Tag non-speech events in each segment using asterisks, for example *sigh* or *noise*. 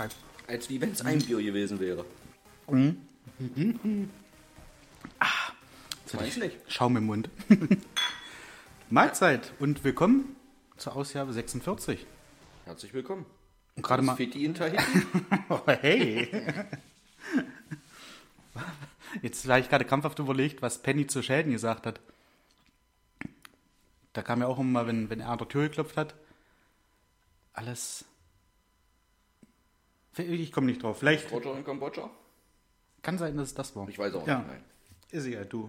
einwandfrei. Als wie wenn es ein Bier gewesen wäre. *laughs* Weiß nicht. Schaum im Mund. *laughs* Mahlzeit und willkommen zur Ausgabe 46. Herzlich willkommen. Und gerade mal. In Tahiti. *laughs* Oh, hey! Jetzt habe ich gerade krampfhaft überlegt, was Penny zu Sheldon gesagt hat. Da kam ja auch immer, wenn, wenn er an der Tür geklopft hat, alles. Ich komme nicht drauf. Vielleicht Roger in Kambodscha? kann sein, dass es das war. Ich weiß auch Ja. nicht. Nein. Ist egal, du.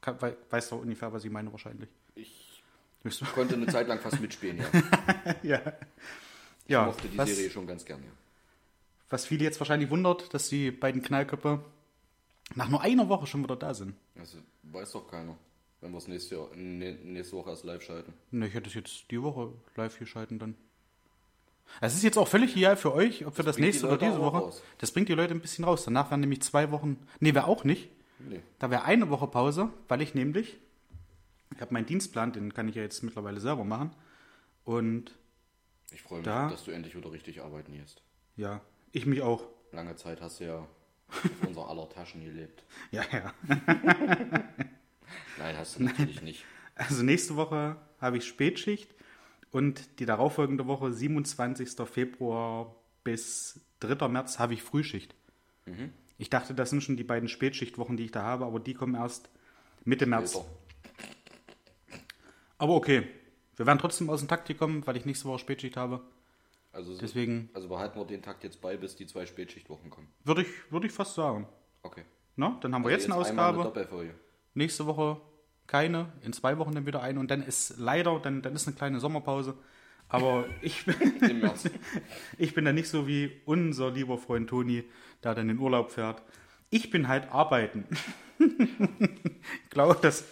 Kann, wei- weißt doch ungefähr, was ich meine, wahrscheinlich. Ich konnte eine Zeit lang fast mitspielen, ja. *laughs* Ja. Ich Ja, mochte die was, Serie schon ganz gern, ja. was viele jetzt wahrscheinlich wundert, dass die beiden Knallköpfe nach nur einer Woche schon wieder da sind. Also, weiß doch keiner, wenn wir es nächste, nächste Woche erst live schalten. Ne, ich hätte es jetzt die Woche live geschalten dann. Es ist jetzt auch völlig egal für euch, ob wir das, die nächste oder diese Woche. raus. Das bringt die Leute ein bisschen raus. Danach wären nämlich zwei Wochen. Nee, wäre auch nicht. Nee. Da wäre eine Woche Pause, weil ich nämlich. Ich habe meinen Dienstplan, den kann ich ja jetzt mittlerweile selber machen. Und Ich freue mich, Da- dass du endlich wieder richtig arbeiten gehst. ja, ich mich auch. Lange Zeit hast du ja *laughs* auf unser aller Taschen gelebt. Ja, ja. *laughs* Nein, hast du *laughs* natürlich nicht. Also nächste Woche habe ich Spätschicht und die darauffolgende Woche, 27. Februar bis 3. März, habe ich Frühschicht. Ich dachte, das sind schon die beiden Spätschichtwochen, die ich da habe, aber die kommen erst Mitte März. Später. Aber okay, wir werden trotzdem aus dem Takt gekommen, weil ich nächste Woche Spätschicht habe. Also, Deswegen also behalten wir den Takt jetzt bei, bis die zwei Spätschichtwochen kommen. würde ich, würde ich fast sagen. Okay. Na, dann haben wir Also jetzt eine Ausgabe. Doppelfolge. Nächste Woche keine, in zwei Wochen dann wieder eine und dann ist leider, dann, dann ist eine kleine Sommerpause. Aber *laughs* ich bin, *laughs* ich bin da nicht so wie unser lieber Freund Toni, der dann in Urlaub fährt. Ich bin halt arbeiten. *laughs* ich glaube, das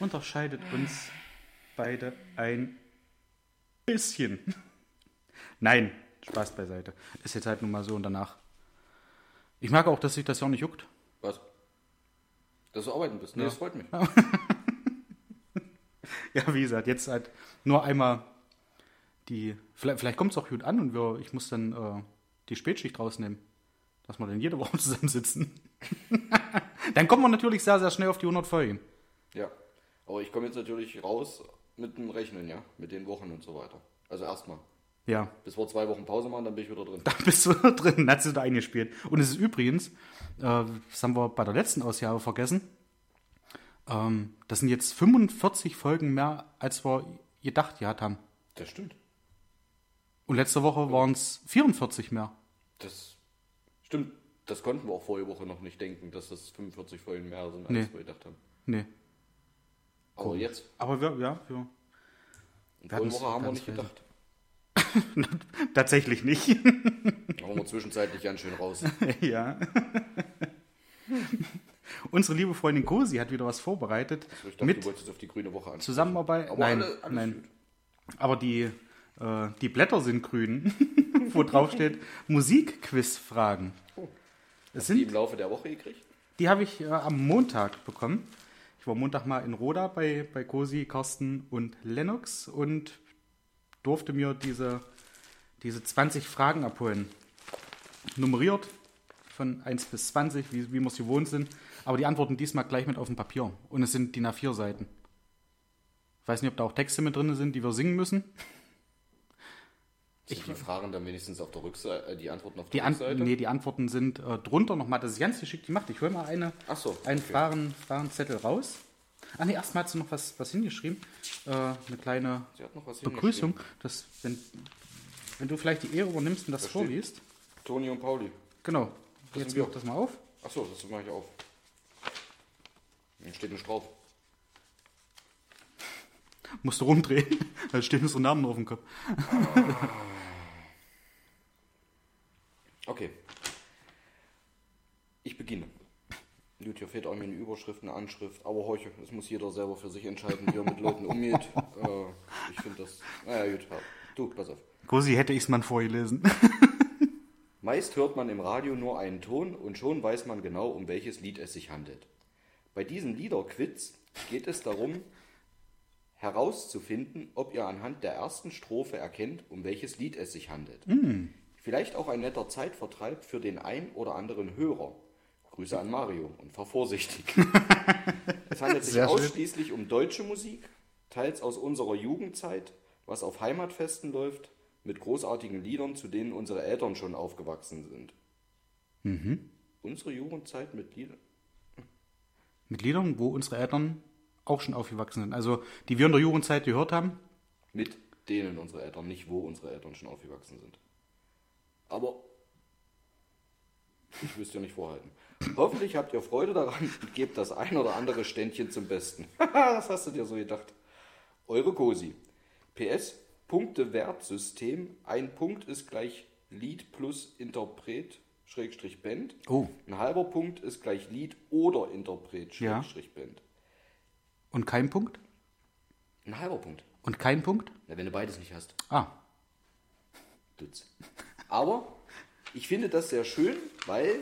unterscheidet uns beide ein bisschen. Nein, Spaß beiseite. Ist jetzt halt nun mal so und danach. Ich mag auch, dass sich das ja auch nicht juckt. Was? Dass du arbeiten bist. Nee, das freut mich. *laughs* Ja, wie gesagt, jetzt halt nur einmal die. Vielleicht, vielleicht kommt es auch gut an und wir, ich muss dann äh, die Spätschicht rausnehmen. Dass wir dann jede Woche *laughs* zusammensitzen. *laughs* dann kommen wir natürlich sehr, sehr schnell auf die 100 Folgen. Ja. Aber ich komme jetzt natürlich raus mit dem Rechnen, ja. Mit den Wochen und so weiter. Also erstmal. Ja, Bis wir zwei Wochen Pause machen, dann bin ich wieder drin. da bist du drin, hat sie da eingespielt. Und es ist übrigens, äh, das haben wir bei der letzten Ausgabe vergessen, ähm, das sind jetzt 45 Folgen mehr, als wir gedacht gehabt haben. Das stimmt. Und letzte Woche waren es 44 mehr. Das stimmt. Das konnten wir auch vorige Woche noch nicht denken, dass das 45 Folgen mehr sind, als Nee. wir gedacht haben. Nee. Aber jetzt, Aber wir, ja, wir, vorige Woche haben wir nicht gedacht. *laughs* tatsächlich nicht. Da waren wir zwischenzeitlich ganz schön raus. *laughs* ja. Unsere liebe Freundin Cosi hat wieder was vorbereitet. Also ich dachte, mit du wolltest auf die grüne Woche an. Zusammenarbeit. Aber nein, alle- nein. gut. Aber die, äh, die Blätter sind grün, *laughs* wo drauf steht Musikquiz-Fragen. Oh. Hast du die sind, im Laufe der Woche gekriegt? die habe ich äh, am Montag bekommen. Ich war Montag mal in Roda bei, bei Cosi, Carsten und Lennox und durfte mir diese, diese 20 Fragen abholen. Nummeriert von 1 bis 20, wie, wie wir es gewohnt sind. Aber die Antworten diesmal gleich mit auf dem Papier. Und es sind DIN A4-Seiten. Ich weiß nicht, ob da auch Texte mit drin sind, die wir singen müssen. Sind die Fragen dann wenigstens auf der Rückseite, äh, die Antworten auf Die, der An Rückseite? nee, die Antworten sind äh, drunter nochmal. Das ist ganz geschickt gemacht. Ich hole mal eine, so, einen okay. Fragen, Fragenzettel raus. Ah nee, erstmal hat sie noch was, was hingeschrieben. Äh, eine kleine Begrüßung. hingeschrieben. Das, wenn, wenn du vielleicht die Ehre übernimmst und das Da vorliest. Toni und Pauli. Genau. Das Jetzt mach das mal auf. Ach so, das mache ich auf. Steht nicht drauf. Musst du rumdrehen. *laughs* Da stehen unsere Namen auf dem Kopf. *laughs* Okay. Ich beginne. Gut, hier fehlt auch mir eine Überschrift, eine Anschrift, aber horche, das muss jeder selber für sich entscheiden, wie er mit Leuten umgeht. *laughs* Äh, ich finde das. Naja, gut, ja. du, pass auf. Cosi hätte ich es mal vorgelesen. Meist hört man im Radio nur einen Ton und schon weiß man genau, um welches Lied es sich handelt. Bei diesem Liederquiz geht es darum, herauszufinden, ob ihr anhand der ersten Strophe erkennt, um welches Lied es sich handelt. Vielleicht auch ein netter Zeitvertreib für den ein oder anderen Hörer. Grüße an Mario und fahr vorsichtig. *laughs* es handelt sich Sehr schön. ausschließlich um deutsche Musik, teils aus unserer Jugendzeit, was auf Heimatfesten läuft, mit großartigen Liedern, zu denen unsere Eltern schon aufgewachsen sind. Mhm. Unsere Jugendzeit mit Liedern? Mit Liedern, wo unsere Eltern auch schon aufgewachsen sind. Also, die wir in der Jugendzeit gehört haben. Mit denen unsere Eltern, nicht wo unsere Eltern schon aufgewachsen sind. Aber ich wüsste ja nicht vorhalten. Hoffentlich habt ihr Freude daran und gebt das ein oder andere Ständchen zum Besten. *laughs* das hast du dir so gedacht. Eure Cosi. PS, Punktewertsystem. Ein Punkt ist gleich Lied plus Interpret, Schrägstrich Band. Oh. Ein halber Punkt ist gleich Lied oder Interpret, Ja. Schrägstrich Band. Und kein Punkt? Ein halber Punkt. Und kein Punkt? Na, wenn du beides nicht hast. Ah, Dutz. Aber ich finde das sehr schön, weil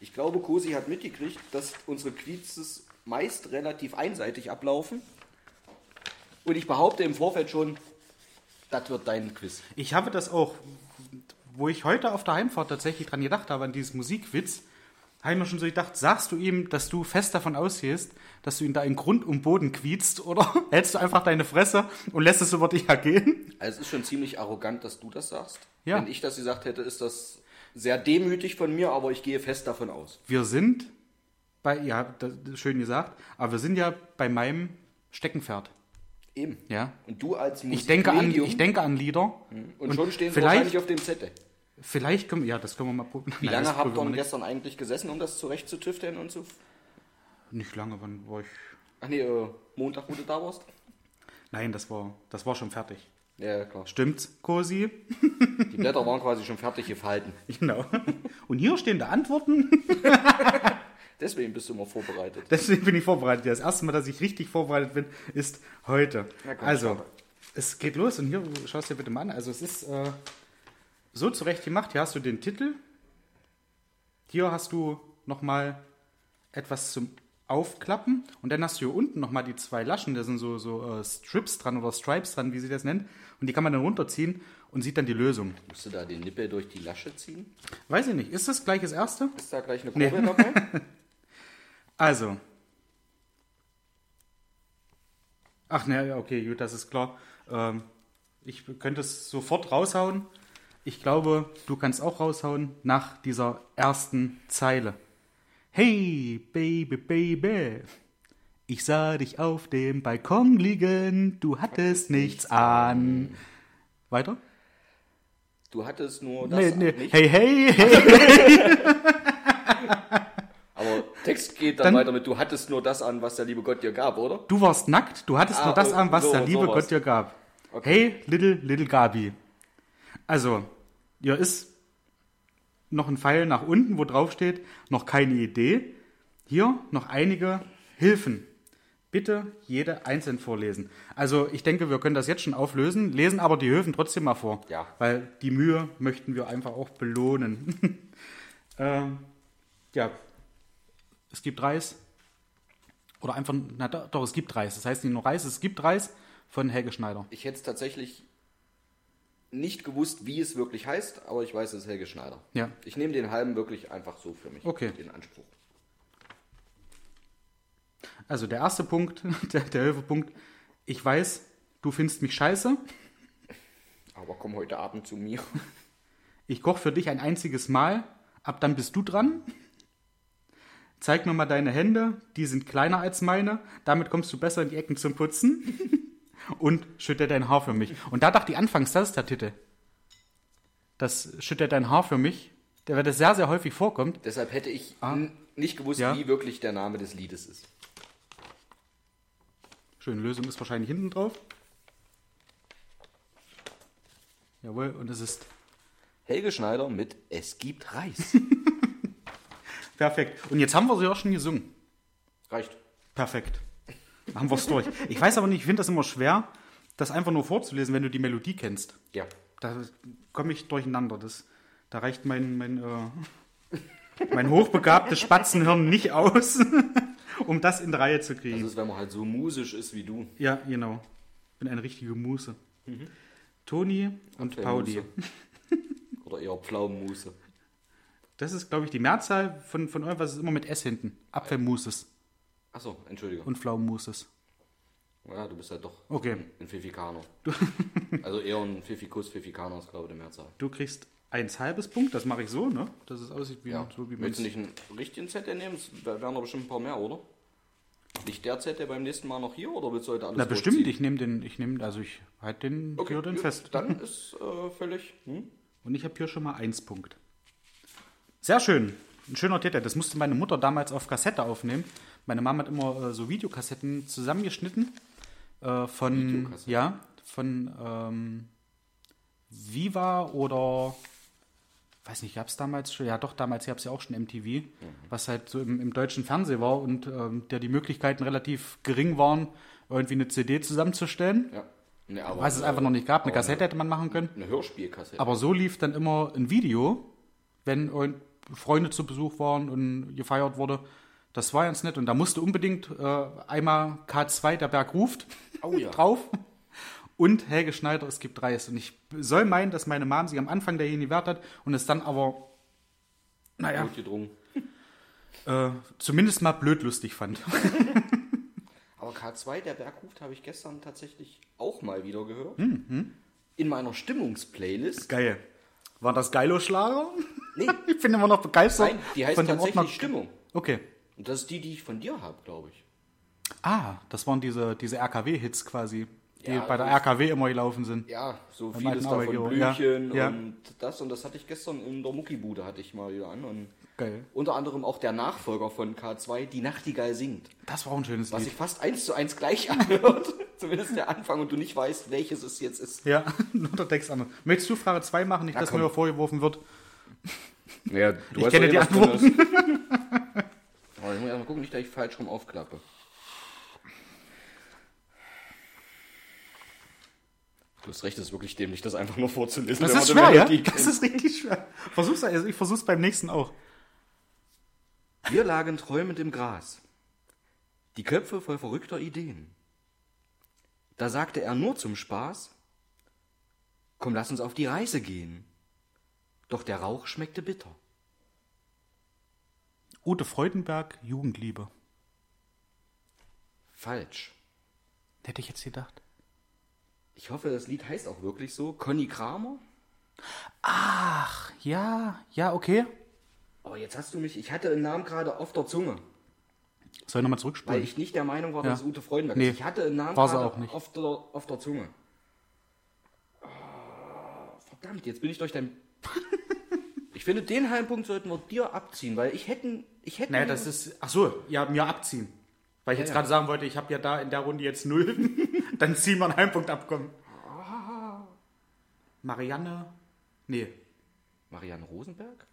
ich glaube, Cosi hat mitgekriegt, dass unsere Quizzes meist relativ einseitig ablaufen. Und ich behaupte im Vorfeld schon, das wird dein Quiz. ich habe das auch, wo ich heute auf der Heimfahrt tatsächlich dran gedacht habe, an dieses Musikquiz, habe ich mir schon so gedacht, sagst du ihm, dass du fest davon ausgehst, dass du ihn da in Grund und Boden quietst oder *laughs* hältst du einfach deine Fresse und lässt es über dich ergehen? Also es ist schon ziemlich arrogant, dass du das sagst. Ja. Wenn ich das gesagt hätte, ist das sehr demütig von mir, aber ich gehe fest davon aus. Wir sind bei, ja, schön gesagt, aber wir sind ja bei meinem Steckenpferd. Eben. Ja. Und du als Ich denke, an, ich denke an Lieder. und, schon stehen sie vielleicht- wahrscheinlich auf dem Zettel. Vielleicht können wir, ja, das können wir mal probieren. *laughs* Wie lange habt ihr gestern eigentlich gesessen, um das zurechtzutüfteln und so? Nicht lange, wann war ich? Ach nee, äh, Montag, wo du da warst? Nein, das war, das war schon fertig. Ja, klar. Stimmt's, Cosi? *laughs* Die Blätter waren quasi schon fertig gefalten. *laughs* Genau. Und hier stehen die Antworten. Deswegen bist du immer vorbereitet. Deswegen bin ich vorbereitet. Das erste Mal, dass ich richtig vorbereitet bin, ist heute. Na komm, also, schau. es geht los und hier, schaust dir bitte mal an. Also, es ist äh, so zurecht gemacht. Hier hast du den Titel. Hier hast du nochmal etwas zum Aufklappen. Und dann hast du hier unten nochmal die zwei Laschen. Da sind so, so äh, Strips dran oder Stripes dran, wie sie das nennt. Und die kann man dann runterziehen und sieht dann die Lösung. Musst du da den Nippel durch die Lasche ziehen? Weiß ich nicht. Ist das gleich das erste? Ist da gleich eine Nee. Kurbel dabei? *laughs* Also. Ach ne, ja, okay, gut, das ist klar. Ähm, ich könnte es sofort raushauen. Ich glaube, du kannst auch raushauen nach dieser ersten Zeile. Hey, Baby, Baby. Ich sah dich auf dem Balkon liegen, du hattest nichts an. Weiter? Du hattest nur das Nee, an, nee. nicht? Hey, hey, hey. *laughs* *laughs* Aber Text geht dann, Dann- weiter mit, du hattest nur das an, was der liebe Gott dir gab, oder? Du warst nackt, du hattest Ah, nur das oh, an, was so- der liebe sowas. Gott dir gab. Okay. Hey, little, little Gabi. Also, hier ist noch ein Pfeil nach unten, wo drauf steht, noch keine Idee. Hier noch einige Hilfen. Bitte jede einzeln vorlesen. Also, ich denke, wir können das jetzt schon auflösen, lesen aber die Hilfen trotzdem mal vor. Ja. Weil die Mühe möchten wir einfach auch belohnen. *laughs* ähm, ja, es gibt Reis. Oder einfach, na doch, doch, es gibt Reis. Das heißt nicht nur Reis, es gibt Reis von Helge Schneider. Ich hätte es tatsächlich nicht gewusst, wie es wirklich heißt, aber ich weiß, es ist Helge Schneider. Ja. Ich nehme den halben wirklich einfach so für mich. Okay. Den Anspruch. Also der erste Punkt, *laughs* der, der Hilfepunkt, ich weiß, du findest mich scheiße. Aber komm heute Abend zu mir. *laughs* Ich koche für dich ein einziges Mal. Ab dann bist du dran. Zeig mir mal deine Hände, die sind kleiner als meine. Damit kommst du besser in die Ecken zum Putzen. *laughs* Und schütte dein Haar für mich. Und da dachte ich anfangs, das ist der Titel. Das schütte dein Haar für mich. Der wird sehr, sehr häufig vorkommt. Deshalb hätte ich n- nicht gewusst, Ja. wie wirklich der Name des Liedes ist. Schöne Lösung ist wahrscheinlich hinten drauf. Jawohl, und es ist Helge Schneider mit Es gibt Reis. *laughs* perfekt. Und jetzt haben wir sie auch schon gesungen. Reicht. Perfekt. Haben wir es durch. Ich weiß aber nicht, ich finde das immer schwer, das einfach nur vorzulesen, wenn du die Melodie kennst. Ja. Da komme ich durcheinander. Das, da reicht mein, mein, äh, mein hochbegabtes Spatzenhirn nicht aus, *laughs* um das in die Reihe zu Das kriegen. ist, wenn man halt so musisch ist wie du. Ja, genau. bin eine richtige Muse. Toni und Pauli. Apfelmuse. *laughs* Oder eher Pflaumenmuse. Das ist, glaube ich, die Mehrzahl von, von irgendwas ist immer mit S hinten. Apfelmuses Achso, entschuldige. und Pflaumenmuses. Ja, du bist halt doch Okay. ein, ein Pfiffikaner. *laughs* also eher ein Pfiffikus, Pfiffikaner ist, glaube ich, die Mehrzahl. Du kriegst eins halbes Punkt, das mache ich so, ne? Dass es aussieht wie, Ja. so wie Möchtest du nicht einen richtigen Zettel nehmen? Es wär- wären doch bestimmt ein paar mehr, oder? Liegt der Zettel beim nächsten Mal noch hier oder willst du heute alles Na bestimmt, ich nehme den, ich nehme, also ich halte den Okay, den gut, fest. Dann ist äh, völlig. Hm? Und ich habe hier schon mal eins Punkt. Sehr schön. Ein schöner Täter. Das musste meine Mutter damals auf Kassette aufnehmen. Meine Mama hat immer äh, so Videokassetten zusammengeschnitten. Äh, von, Videokassetten? ja, von ähm, Viva oder, weiß nicht, gab es damals schon? Ja, doch, damals gab es ja auch schon MTV, Mhm. was halt so im, im deutschen Fernsehen war und ähm, der die Möglichkeiten relativ gering waren, irgendwie eine CD zusammenzustellen. Ja. Nee, aber, Was es einfach noch nicht gab. Eine Kassette hätte man machen können. Eine, eine Hörspielkassette. Aber so lief dann immer ein Video, wenn Freunde zu Besuch waren und gefeiert wurde. Das war ganz nett. Und da musste unbedingt äh, einmal K2, der Berg ruft, Oh ja. *laughs* drauf. Und Helge Schneider, es gibt Reis. Und ich soll meinen, dass meine Mom sich am Anfang der gewehrt hat und es dann aber, naja, Notgedrungen. *laughs* äh, zumindest mal blöd lustig fand. *laughs* Aber K2, der Berg ruft, habe ich gestern tatsächlich auch mal wieder gehört. Hm, In meiner Stimmungsplaylist. Geil. War das Geilo-Schlager? Nee, Ich bin immer noch begeistert. nein, die heißt von tatsächlich. Stimmung. Okay. Und das ist die, die ich von dir habe, glaube ich. Ah, das waren diese, diese RKW-Hits quasi, die Ja, bei der RKW immer gelaufen sind. Ja, so Beim vieles davon, Arbeitgeber, ja. Blümchen Ja. und das. Und das hatte ich gestern in der Muckibude, hatte ich mal wieder an. Und Geil. unter anderem auch der Nachfolger von K2, Die Nachtigall singt. Das war auch ein schönes Was Lied. sich fast eins zu eins gleich *laughs* anhört. Zumindest der Anfang und du nicht weißt, welches es jetzt ist. Ja, *laughs* nur der Text anders. Möchtest du Frage 2 machen, nicht, Na, dass komm. mir vorgeworfen wird? Ja, *laughs* du Ich kenne doch die eh was Antworten. Drinnes. Aber ich muss erst mal gucken, nicht, dass ich falsch rum aufklappe. Du hast recht, es ist wirklich dämlich, das einfach nur vorzulesen. Das ist schwer, ja? Das ist richtig schwer. Versuch's, also ich versuch's beim nächsten auch. Wir lagen träumend im Gras, die Köpfe voll verrückter Ideen. Da sagte er nur zum Spaß, komm, lass uns auf die Reise gehen. Doch der Rauch schmeckte bitter. Ute Freudenberg, Jugendliebe. Falsch. Hätte ich jetzt gedacht. Ich hoffe, das Lied heißt auch wirklich so. Conny Kramer? Ach, ja, ja, okay. Oh, jetzt hast du mich, ich hatte den Namen gerade auf der Zunge, Soll ich nochmal weil zurückspulen? ich nicht der Meinung war, Ja. dass es Ute Freudenberg Nee, ist. Ich hatte den Namen gerade auch nicht. Auf, der, auf der Zunge. Oh, verdammt, jetzt bin ich durch dein... *laughs* ich finde, den halben Punkt sollten wir dir abziehen, weil ich hätte... Ich hätte naja, das ist. Ach so, ja, mir abziehen. Weil ich jetzt ja. gerade sagen wollte, ich habe ja da in der Runde jetzt null. *laughs* Dann ziehen wir einen Heimpunkt abkommen. Marianne. Nee, Marianne Rosenberg?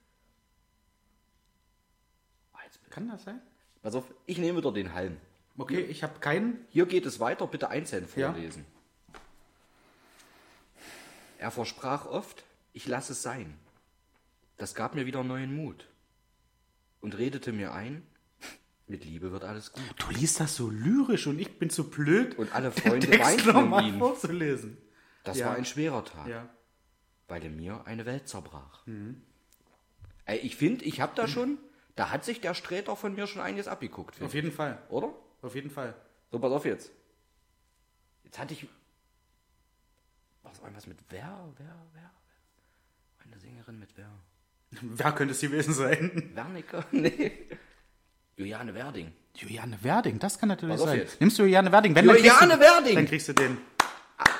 Ah, jetzt kann das sein? Pass auf, ich nehme wieder den Halm. Okay, ich habe keinen. Hier geht es weiter, bitte einzeln Ja. vorlesen. Er versprach oft, ich lasse es sein. Das gab mir wieder neuen Mut. Und redete mir ein, mit Liebe wird alles gut. Du liest das so lyrisch und ich bin zu blöd, Und alle Freunde weinten um ihn. vorzulesen. Das Ja. war ein schwerer Tag, Ja. weil in mir eine Welt zerbrach. Mhm. Ey, ich finde, ich habe da schon, da hat sich der Sträter von mir schon einiges abgeguckt, Auf jeden Fall. ich. oder? Auf jeden Fall. So, pass auf jetzt. Jetzt hatte ich. Was irgendwas mit wer, wer, wer? Eine Sängerin mit wer? Wer könnte es gewesen sein? Wernicke? *laughs* Nee. Juliane Werding. Juliane Werding, das kann natürlich Pass auf sein. jetzt. Nimmst du Juliane Werding? Wenn, dann kriegst Juliane du, Werding! Dann kriegst du den.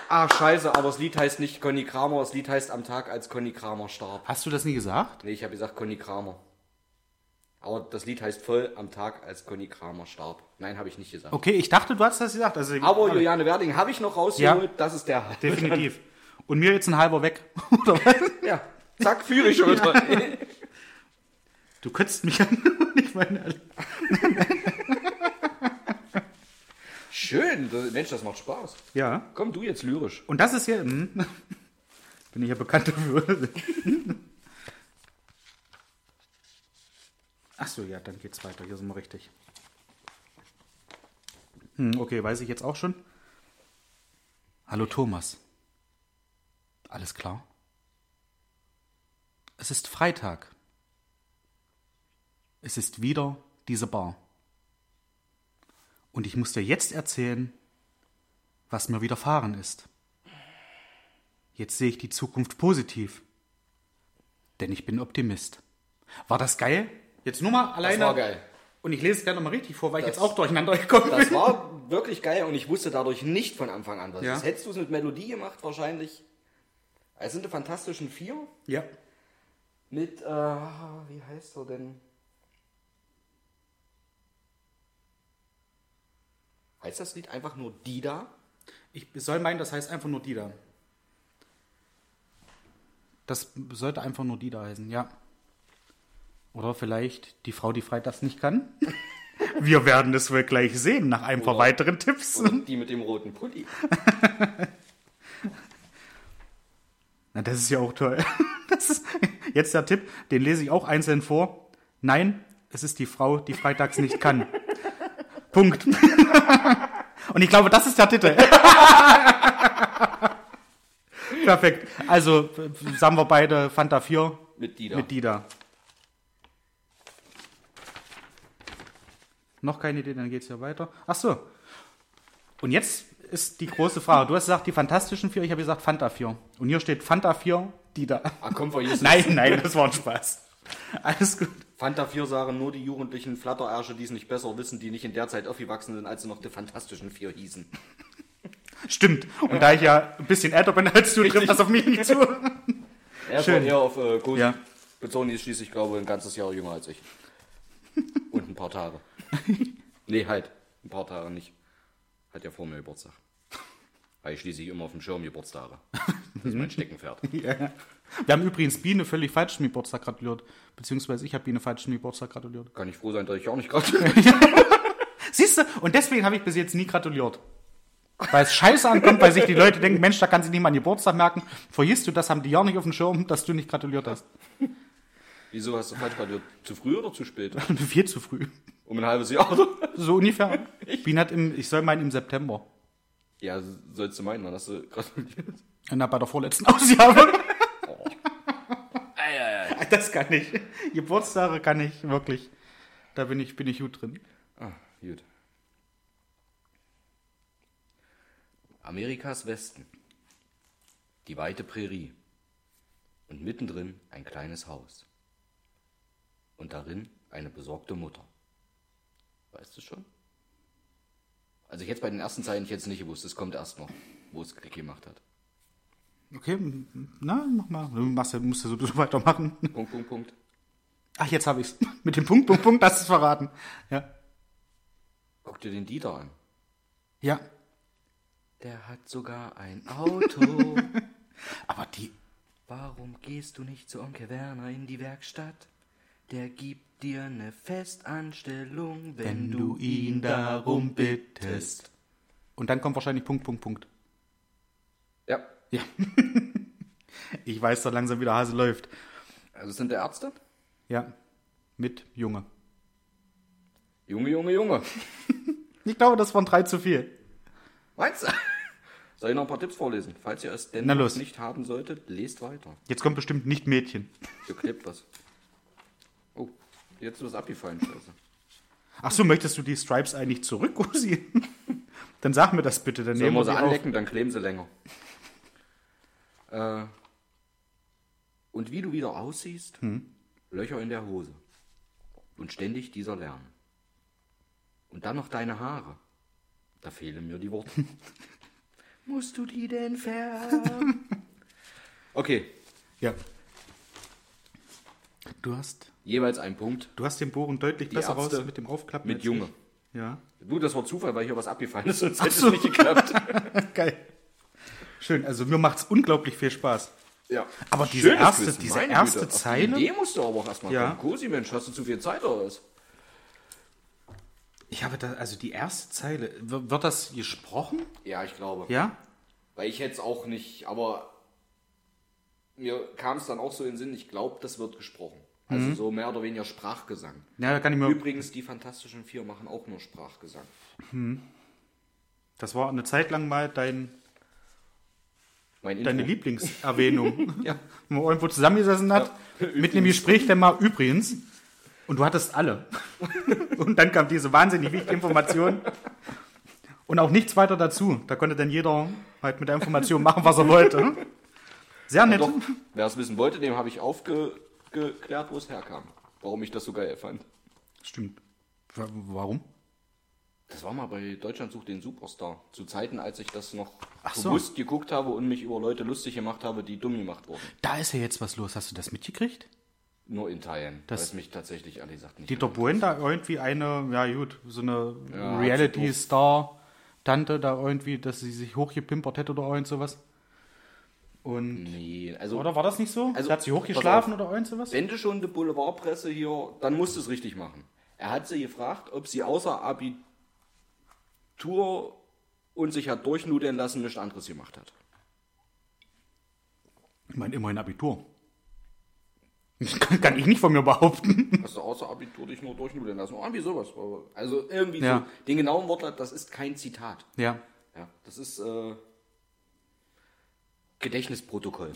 Ah, scheiße, aber das Lied heißt nicht Conny Kramer, das Lied heißt am Tag, als Conny Kramer starb. Hast du das nie gesagt? Nee, ich habe gesagt Conny Kramer. Aber das Lied heißt voll am Tag, als Conny Kramer starb. Nein, habe ich nicht gesagt. Okay, ich dachte, du hast das gesagt. Also, Aber Juliane Werding habe ich noch rausgeholt, Ja. das ist der. Definitiv. Und mir jetzt ein halber weg. *laughs* Oder was? Ja, zack, führe ich schon wieder. Du kotzt mich *laughs* an. Ich meine, Schön, das- Mensch, das macht Spaß. ja. Komm du jetzt lyrisch. Und das ist hier. hm, Bin ich ja bekannt dafür. Ach so, ja, dann geht's weiter. Hier sind wir richtig. Hm, okay, weiß ich jetzt auch schon. Hallo Thomas. Alles klar? Es ist Freitag. Es ist wieder diese Bar. Und ich muss dir jetzt erzählen, was mir widerfahren ist. Jetzt sehe ich die Zukunft positiv. Denn ich bin Optimist. War das geil? Jetzt nur mal alleine. Das war geil. Und ich lese es gerne nochmal richtig vor, weil ich Das- jetzt auch durcheinander gekommen Das bin. war wirklich geil und ich wusste dadurch nicht von Anfang an was. Ja. Das hättest du es mit Melodie gemacht wahrscheinlich. Es sind die Fantastischen Vier Ja. Mit, äh, wie heißt er denn? Heißt das Lied einfach nur Dida? Ich soll meinen, das heißt einfach nur Dida. Das sollte einfach nur Dida heißen, ja. Oder vielleicht die Frau, die freitags nicht kann. *laughs* Wir werden es wohl gleich sehen nach ein paar Oder- weiteren Tipps. Oder die mit dem roten Pulli? *laughs* Na, das ist ja auch toll. *laughs* Das ist, jetzt der Tipp, den lese ich auch einzeln vor. Nein, es ist die Frau, die freitags nicht kann. *laughs* Punkt. *laughs* Und ich glaube, das ist der Titel. *laughs* Perfekt. Also sagen wir beide Fanta 4 Mit Dida. mit Dida. Noch keine Idee, dann geht's ja weiter. Ach so. Und jetzt ist die große Frage. Du hast gesagt, die Fantastischen Vier, ich habe gesagt Fanta 4. Und hier steht Fanta 4, Dida. Ah, komm, vergiss Nein, nein, das war ein Spaß. Alles gut. Fanta 4 sagen nur die jugendlichen Flatterärsche, die es nicht besser wissen, die nicht in der Zeit aufgewachsen sind, als sie noch die Fantastischen Vier hießen. Stimmt. Und da ich ja ein bisschen älter bin als du, trifft das auf mich nicht zu. *laughs* Er Schön. war eher auf äh, Cosi Ja. bezogen, die ist schließlich, glaube ich, ein ganzes Jahr jünger als ich. Und ein paar Tage. *laughs* nee, halt. Ein paar Tage nicht. Hat ja vor mir Geburtstag. Weil ich schließlich immer auf dem Schirm Geburtstage. *laughs* Das ist mein Steckenpferd. *laughs* Ja. Wir haben übrigens Biene völlig falsch zum Geburtstag gratuliert. Beziehungsweise ich habe Biene falsch zum Geburtstag gratuliert. Kann ich froh sein, dass ich auch nicht *laughs* gerade. Siehst du? Und deswegen habe ich bis jetzt nie gratuliert. Weil es scheiße ankommt, weil sich die Leute denken, Mensch, da kann sich an Geburtstag merken. Vergisst du, das haben die ja nicht auf dem Schirm, dass du nicht gratuliert hast. Wieso hast du falsch gratuliert? Zu früh oder zu spät? Viel zu früh. Um ein halbes Jahr, oder? So ungefähr. Biene hat im, ich soll meinen im September. Ja, sollst du meinen, dann hast du gratuliert. Na, bei der vorletzten *laughs* Ausgabe. *laughs* Das kann ich. Geburtstage kann ich wirklich. Da bin ich, bin ich gut drin. Ah, gut. Amerikas Westen. Die weite Prärie. Und mittendrin ein kleines Haus. Und darin eine besorgte Mutter. Weißt du schon? Also ich hätte bei den ersten Zeilen jetzt nicht gewusst, es kommt erst noch, wo es Klick gemacht hat. Okay, na, mach mal. Du machst ja, musst ja so so *laughs* weitermachen. Punkt, Punkt, Punkt. Ach, jetzt habe ich's. *laughs* Mit dem Punkt, Punkt, Punkt, das ist verraten. Ja. Guck dir den Dieter an. Ja. Der hat sogar ein Auto. *laughs* Aber die. Warum gehst du nicht zu Onkel Werner in die Werkstatt? Der gibt dir eine Festanstellung, wenn, Wenn du ihn darum bittest. Und dann kommt wahrscheinlich Punkt, Punkt, Punkt. Ja. Ja. *laughs* ich weiß, dass langsam wieder Hase läuft. Also sind der Ärzte? Ja. Mit Junge. Junge, Junge, Junge. *laughs* Ich glaube, das waren drei zu viel. Meinst du? *laughs* Soll ich noch ein paar Tipps vorlesen? Falls ihr es denn nicht haben solltet, lest weiter. Jetzt kommt bestimmt nicht Mädchen. Hier klebt was. Oh, jetzt ist was abgefallen, scheiße. Ach so, möchtest du die Stripes eigentlich zurück, Usi? *laughs* dann sag mir das bitte. Dann Sollen nehmen wir sie die auf. anlecken, dann kleben sie länger. *laughs* Äh, und wie du wieder aussiehst, Löcher in der Hose. Und ständig dieser Lärm. Und dann noch deine Haare. Da fehlen mir die Worte. *laughs* Musst du die denn färben? okay, Ja. Du hast, jeweils ein Punkt. du hast den Bohren deutlich Die besser Ärzte raus mit dem Aufklappen. mit Junge. ich. Ja. Gut, das war Zufall, weil hier was abgefallen ist, sonst hätte so. es nicht geklappt. *laughs* Geil. Schön, also mir macht's unglaublich viel Spaß. Ja. Aber diese Schönes erste- Quiz, diese erste Güte. Auf die Zeile- Idee musst du aber auch erstmal Ja. kommen. Cosi, Mensch, hast du zu viel Zeit oder was? Ich habe da, also die erste Zeile, wird das gesprochen? Ja, ich glaube. Ja? Weil ich hätte es auch nicht, aber mir kam es dann auch so in den Sinn, ich glaube, das wird gesprochen. Also Mhm. so mehr oder weniger Sprachgesang. Ja, da kann ich mir. Übrigens, die Fantastischen Vier machen auch nur Sprachgesang. Das war eine Zeit lang mal dein deine. Lieblingserwähnung. *laughs* Ja. Wo man irgendwo zusammengesessen hat, Ja. mit einem Gespräch dann mal übrigens. Und du hattest alle. *laughs* und dann kam diese wahnsinnig wichtige Information. Und auch nichts weiter dazu. Da konnte dann jeder halt mit der Information machen, was er wollte. Sehr nett. Doch, wer es wissen wollte, dem habe ich aufgeklärt, wo es herkam. Warum ich das so geil fand. Stimmt. Wa- Warum? Das war mal bei Deutschland sucht den Superstar. Zu Zeiten, als ich das noch Ach so. bewusst geguckt habe und mich über Leute lustig gemacht habe, die dumm gemacht wurden. Da ist ja jetzt was los. Hast du das mitgekriegt? Nur in Teilen. Das- weil es mich tatsächlich, ehrlich gesagt, nicht Dieter Bohlen da irgendwie eine, ja gut, so eine Ja, Reality-Star-Tante da irgendwie, dass sie sich hochgepimpert hätte oder irgend sowas. Und, Nee, also oder war das nicht so? Also, hat sie hochgeschlafen oder irgend sowas? wenn du schon die Boulevardpresse hier, dann musst du es richtig machen. Er hat sie gefragt, ob sie außer Abitur und sich hat durchnudeln lassen, nichts anderes gemacht hat. Ich meine, immerhin Abitur. Kann, *laughs* kann ich nicht von mir behaupten. Hast du außer Abitur dich nur durchnudeln lassen? Oh, wie sowas. Also irgendwie Ja. so. Den genauen Wortlaut, das ist kein Zitat. Ja. Ja, das ist äh, Gedächtnisprotokoll.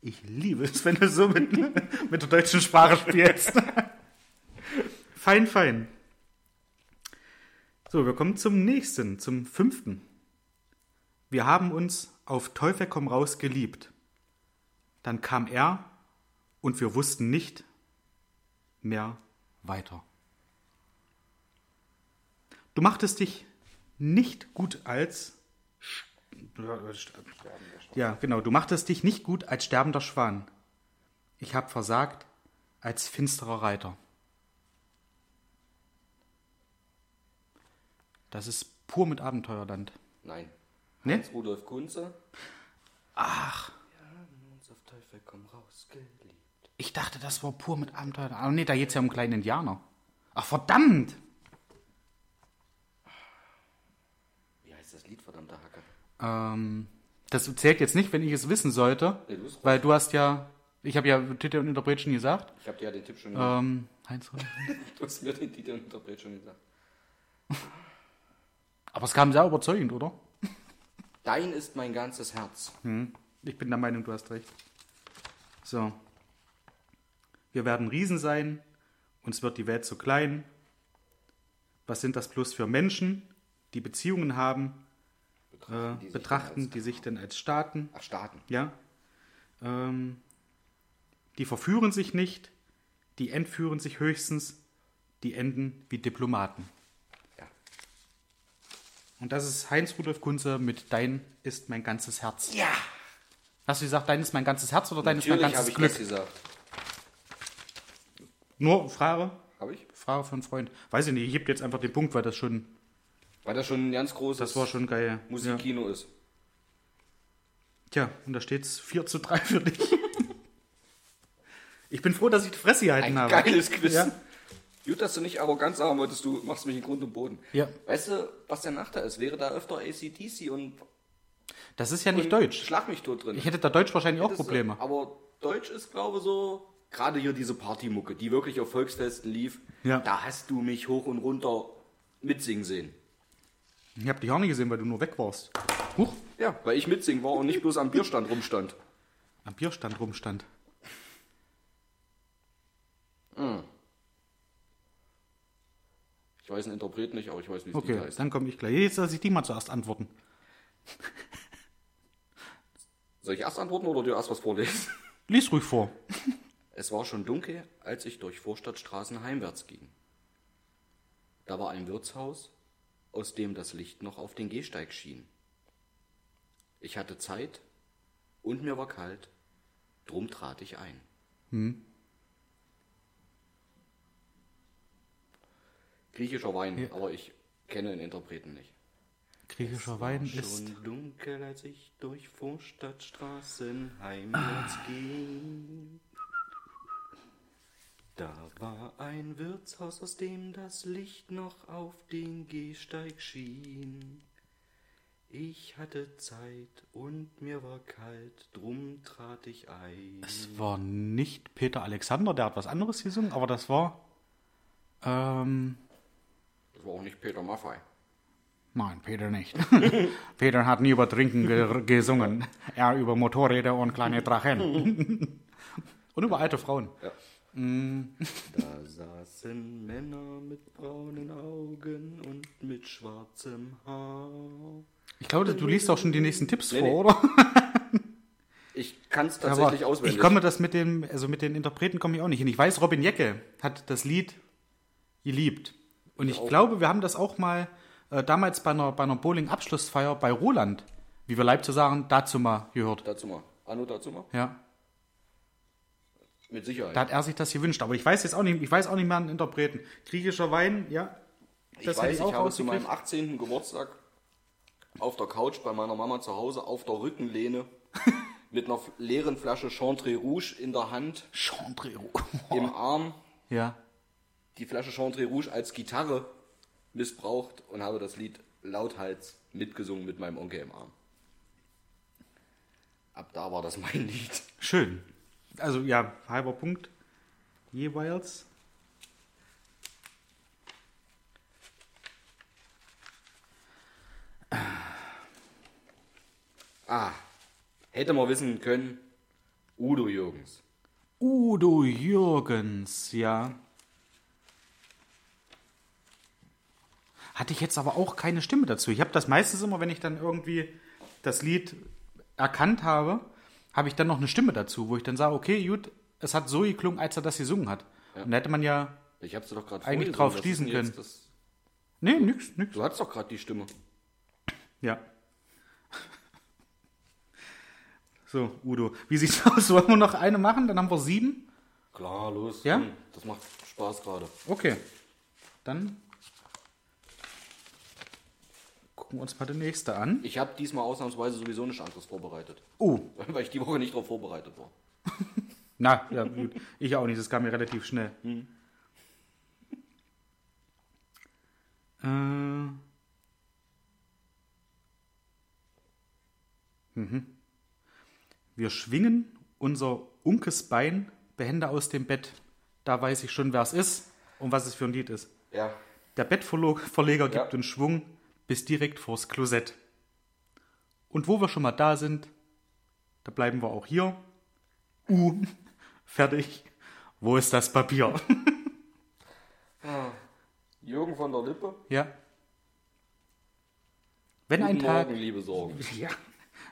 Ich liebe es, wenn du so mit, mit der deutschen Sprache spielst. *laughs* fein, fein. So, wir kommen zum nächsten, zum fünften. Wir haben uns auf Teufel komm raus geliebt. Dann kam er und wir wussten nicht mehr weiter. Du machtest dich nicht gut als ja, genau. Du machtest dich nicht gut als sterbender Schwan. Ich hab versagt als finsterer Reiter. Das ist pur mit Abenteuerland. Nein. Ne? Hans Rudolf Kunze. Ach. Wir haben uns auf Teufel komm raus geliebt. Ich dachte, das war pur mit Abenteuerland. Aber nee, da geht's ja um kleinen Indianer. Ach, verdammt! Heißt das Lied, verdammte Hacke? Ähm, das zählt jetzt nicht, wenn ich es wissen sollte. Nee, du weil du hast ja, ich habe ja Titel und Interpret schon gesagt. Ich habe dir ja den Tipp schon gesagt. Ähm, Heinz, *laughs* Du hast mir den Titel und Interpret schon gesagt. *laughs* aber es kam sehr überzeugend, oder? *laughs* Dein ist mein ganzes Herz. Hm, ich bin der Meinung, du hast recht. So. Wir werden Riesen sein, uns wird die Welt zu klein. Was sind das bloß für Menschen, die Beziehungen haben, äh, die sich betrachten dann als- die sich denn als Staaten, Ach, Staaten. ja? Ähm, die verführen sich nicht, die entführen sich höchstens, die enden wie Diplomaten. Ja. Und das ist Heinz Rudolf Kunze mit Dein ist mein ganzes Herz. Ja! Hast du gesagt, dein ist mein ganzes Herz oder dein ist mein Natürlich habe ganzes ich Glück? das gesagt. Nur Frage, Habe ich? Frage von Freund. Weiß ich nicht, ich gebe jetzt einfach den Punkt, weil das schon, Weil das schon ein ganz großes das war schon geil. Ja. Musikkino ist. Tja, und da steht's 4 zu 3 für dich. ich bin froh, dass ich die Fresse gehalten Ein habe. geiles Quiz. Ja. Gut, dass du nicht arrogant sagen wolltest, du machst mich in Grund und Boden. Ja. Weißt du, was der Nachteil ist? Wäre da öfter ACDC und, Das ist ja nicht Deutsch. Schlag mich tot drin. Ich hätte da Deutsch wahrscheinlich auch du- Probleme. Aber Deutsch ist, glaube ich, so, gerade hier diese Partymucke, die wirklich auf Volksfesten lief, Ja. da hast du mich hoch und runter mitsingen sehen. Ich habe dich auch nicht gesehen, weil du nur weg warst. Huch, Ja, weil ich mitsingen war und nicht bloß am Bierstand rumstand. am Bierstand rumstand. Ich weiß den Interpret nicht, aber ich weiß, wie es Okay, heißt. dann komme ich gleich. Jetzt lasse ich die mal zuerst antworten. *laughs* Soll ich erst antworten oder dir erst was vorlesen? Lies ruhig vor. *laughs* Es war schon dunkel, als ich durch Vorstadtstraßen heimwärts ging. Da war ein Wirtshaus, aus dem das Licht noch auf den Gehsteig schien. Ich hatte Zeit und mir war kalt, drum trat ich ein. Griechischer Wein, aber ich kenne den Interpreten nicht. Griechischer Wein Schon ist. dunkel, als ich durch Vorstadtstraßen heimwärts ging. Da war ein Wirtshaus, aus dem das Licht noch auf den Gehsteig schien. Ich hatte Zeit und mir war kalt, drum trat ich ein. Es war nicht Peter Alexander, der hat was anderes gesungen, aber das war. Ähm, Das war auch nicht Peter Maffei. Nein, Peter nicht. *laughs* Peter hat nie über Trinken ge gesungen. Er über Motorräder und kleine Drachen. *laughs* und über alte Frauen. Da saßen Männer mit braunen Augen und mit schwarzem Haar. Ich glaube, du liest auch schon die nächsten Tipps Nee, vor, nee. oder? *laughs* Ich kann es tatsächlich Aber auswendig. ich komme das mit dem, also mit den Interpreten komme ich auch nicht hin. Ich weiß, Robin Jecke hat das Lied geliebt. Und ich auch. glaube, wir haben das auch mal äh, damals bei einer, bei einer Bowling-Abschlussfeier bei Roland, wie wir Leib zu sagen, dazu mal gehört. dazu mal. Anno dazu mal? Ja. Mit Sicherheit. Da hat er sich das gewünscht. Aber ich weiß jetzt auch nicht, ich weiß auch nicht mehr einen Interpreten. Griechischer Wein, ja. ich das weiß, ich, ich auch habe zu meinem 18. Geburtstag auf der Couch bei meiner Mama zu Hause auf der Rückenlehne *laughs* mit einer leeren Flasche Chantre Rouge in der Hand, Chandre. im *laughs* Arm, Ja. die Flasche Chantre Rouge als Gitarre missbraucht und habe das Lied lauthals mitgesungen mit meinem Onkel im Arm. Ab da war das mein Lied. Schön. Also ja, halber Punkt jeweils. Ah, hätte man wissen können, Udo Jürgens. Udo Jürgens, ja. Hatte ich jetzt aber auch keine Stimme dazu. Ich habe das meistens immer, wenn ich dann irgendwie das Lied erkannt habe, habe ich dann noch eine Stimme dazu, wo ich dann sage, okay, gut, es hat so geklungen, als er das gesungen hat. Und da hätte man ja. Ich hab's doch gerade Eigentlich drauf schließen können. Das, Nee, nix, nix. du hattest doch gerade die Stimme. Ja. *laughs* So, Udo, wie sieht's *laughs* aus? Wollen wir noch eine machen? Dann haben wir sieben. Klar, los. Ja? Das macht Spaß gerade. Okay. Dann gucken wir uns mal die nächste an. Ich habe diesmal ausnahmsweise sowieso nichts anderes vorbereitet. Oh, *laughs* Weil ich die Woche nicht darauf vorbereitet war. *laughs* na, ja, gut. Ich auch nicht, das kam mir relativ schnell. Äh. Mhm. Wir schwingen unser Unkes Bein behende aus dem Bett. Da weiß ich schon, wer es ist und was es für ein Lied ist. Ja. Der Bettverleger gibt Ja. uns Schwung bis direkt vors Klosett. Und wo wir schon mal da sind, da bleiben wir auch hier. Uh, *laughs* fertig. Wo ist das Papier? *laughs* Jürgen von der Lippe. ja. Wenn ein Tag, Morgen, liebe Sorgen. *laughs* ja,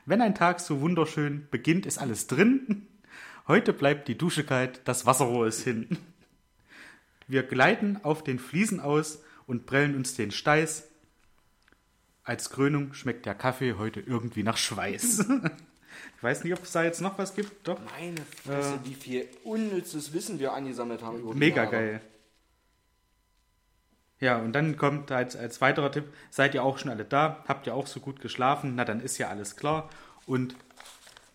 wenn ein Tag so wunderschön beginnt, ist alles drin. Heute bleibt die Dusche kalt, das Wasserrohr ist hin. Wir gleiten auf den Fliesen aus und prellen uns den Steiß. Als Krönung schmeckt der Kaffee heute irgendwie nach Schweiß. *laughs* Ich weiß nicht, ob es da jetzt noch was gibt. Doch. Meine Fresse, wie viel unnützes Wissen wir angesammelt haben über die Mega Jahre. geil. Ja, und dann kommt als, als weiterer Tipp, seid ihr auch schon alle da? Habt ihr auch so gut geschlafen? Na, dann ist ja alles klar. Und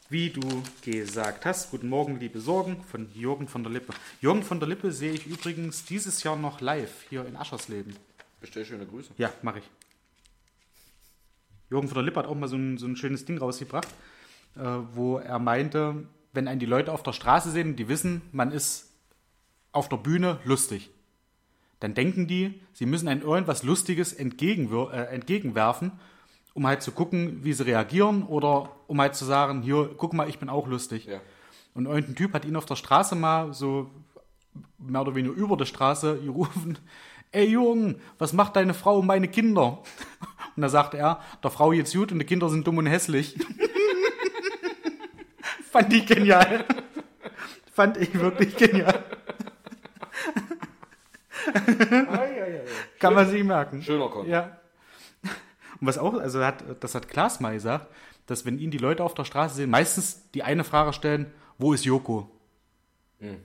wie du gesagt hast, guten Morgen, liebe Sorgen, von Jürgen von der Lippe. Jürgen von der Lippe sehe ich übrigens dieses Jahr noch live hier in Aschersleben. Bestell schöne Grüße. Ja, mache ich. Jürgen von der Lippe hat auch mal so ein, so ein schönes Ding rausgebracht, äh, wo er meinte, wenn einen die Leute auf der Straße sehen und die wissen, man ist auf der Bühne lustig, dann denken die, sie müssen einem irgendwas Lustiges entgegenwir äh, entgegenwerfen, um halt zu gucken, wie sie reagieren oder um halt zu sagen, hier, guck mal, ich bin auch lustig. Ja. Und irgendein Typ hat ihn auf der Straße mal so mehr oder weniger über der Straße gerufen, *laughs* ey Jürgen, was macht deine Frau und meine Kinder? Und da sagte er, der Frau geht's gut und die Kinder sind dumm und hässlich. *laughs* Fand ich genial. Fand ich wirklich genial. Kann man sich merken. Schöner Konto. Ja. Und was auch, also hat, das hat Klaas mal gesagt, dass wenn ihn die Leute auf der Straße sehen, meistens die eine Frage stellen, wo ist Joko? Hm.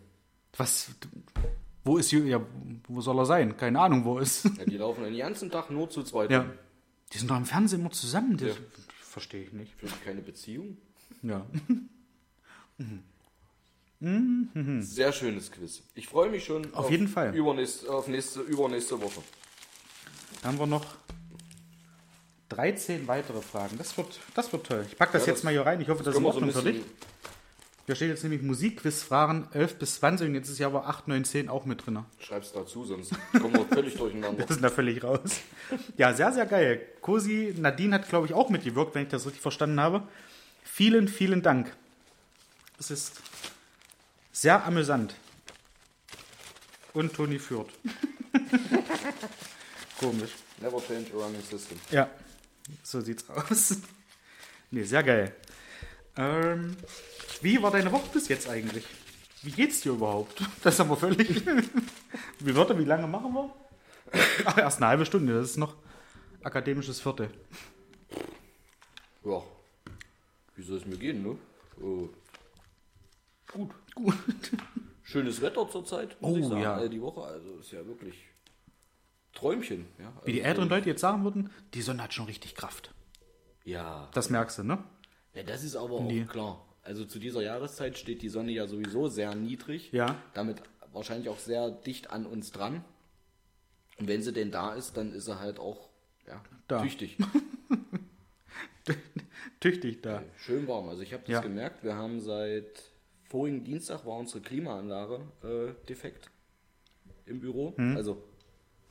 Was, wo ist Joko? Ja, wo soll er sein? Keine Ahnung, wo ist. Ja, die laufen den ganzen Tag nur zu zweit. Ja. Die sind doch im Fernsehen immer zusammen. Das Ja. verstehe ich nicht. Die keine Beziehung? Ja. Sehr schönes Quiz. Ich freue mich schon Auf jeden Fall. Übernächste, auf nächste, übernächste Woche. Dann haben wir noch 13 weitere Fragen. Das wird, das wird toll. Ich packe das Ja, jetzt das- mal hier rein. Ich hoffe, das ist in so Ordnung für dich. Hier steht jetzt nämlich Musikquizfragen 11 bis 20 und jetzt ist ja aber 8, 9, 10 auch mit drin. Schreib's dazu, sonst kommen wir völlig durcheinander. *laughs* Das ist da völlig raus. Ja, sehr, sehr geil. Cosi, Nadine hat, glaube ich, auch mitgewirkt, wenn ich das richtig verstanden habe. Vielen, vielen Dank. Es ist sehr amüsant. Und Toni führt. *laughs* Komisch. Never change a running system. Ja, so sieht's aus. Nee, sehr geil. Ähm, wie war deine Woche bis jetzt eigentlich? Wie geht's dir überhaupt? *laughs* Das ist aber völlig. *laughs* Wie wird wie lange machen wir? Ach, erst eine halbe Stunde, das ist noch akademisches Viertel. Ja. Wie soll es mir gehen, ne? Äh, gut. Gut. Schönes Wetter zurzeit, muss Oh, ich sagen. ja. Also die Woche, also ist ja wirklich Träumchen. Ja? Wie die Also, älteren Leute jetzt sagen würden, die Sonne hat schon richtig Kraft. Ja. Das merkst du, ne? ja, das ist aber auch Nee. klar. Also zu dieser Jahreszeit steht die Sonne ja sowieso sehr niedrig. Ja. Damit wahrscheinlich auch sehr dicht an uns dran. Und wenn sie denn da ist, dann ist sie halt auch ja, Da. tüchtig. *laughs* Tüchtig da. Schön warm. Also ich habe das Ja. gemerkt. Wir haben seit vorigen Dienstag war unsere Klimaanlage äh, defekt im Büro. Hm. Also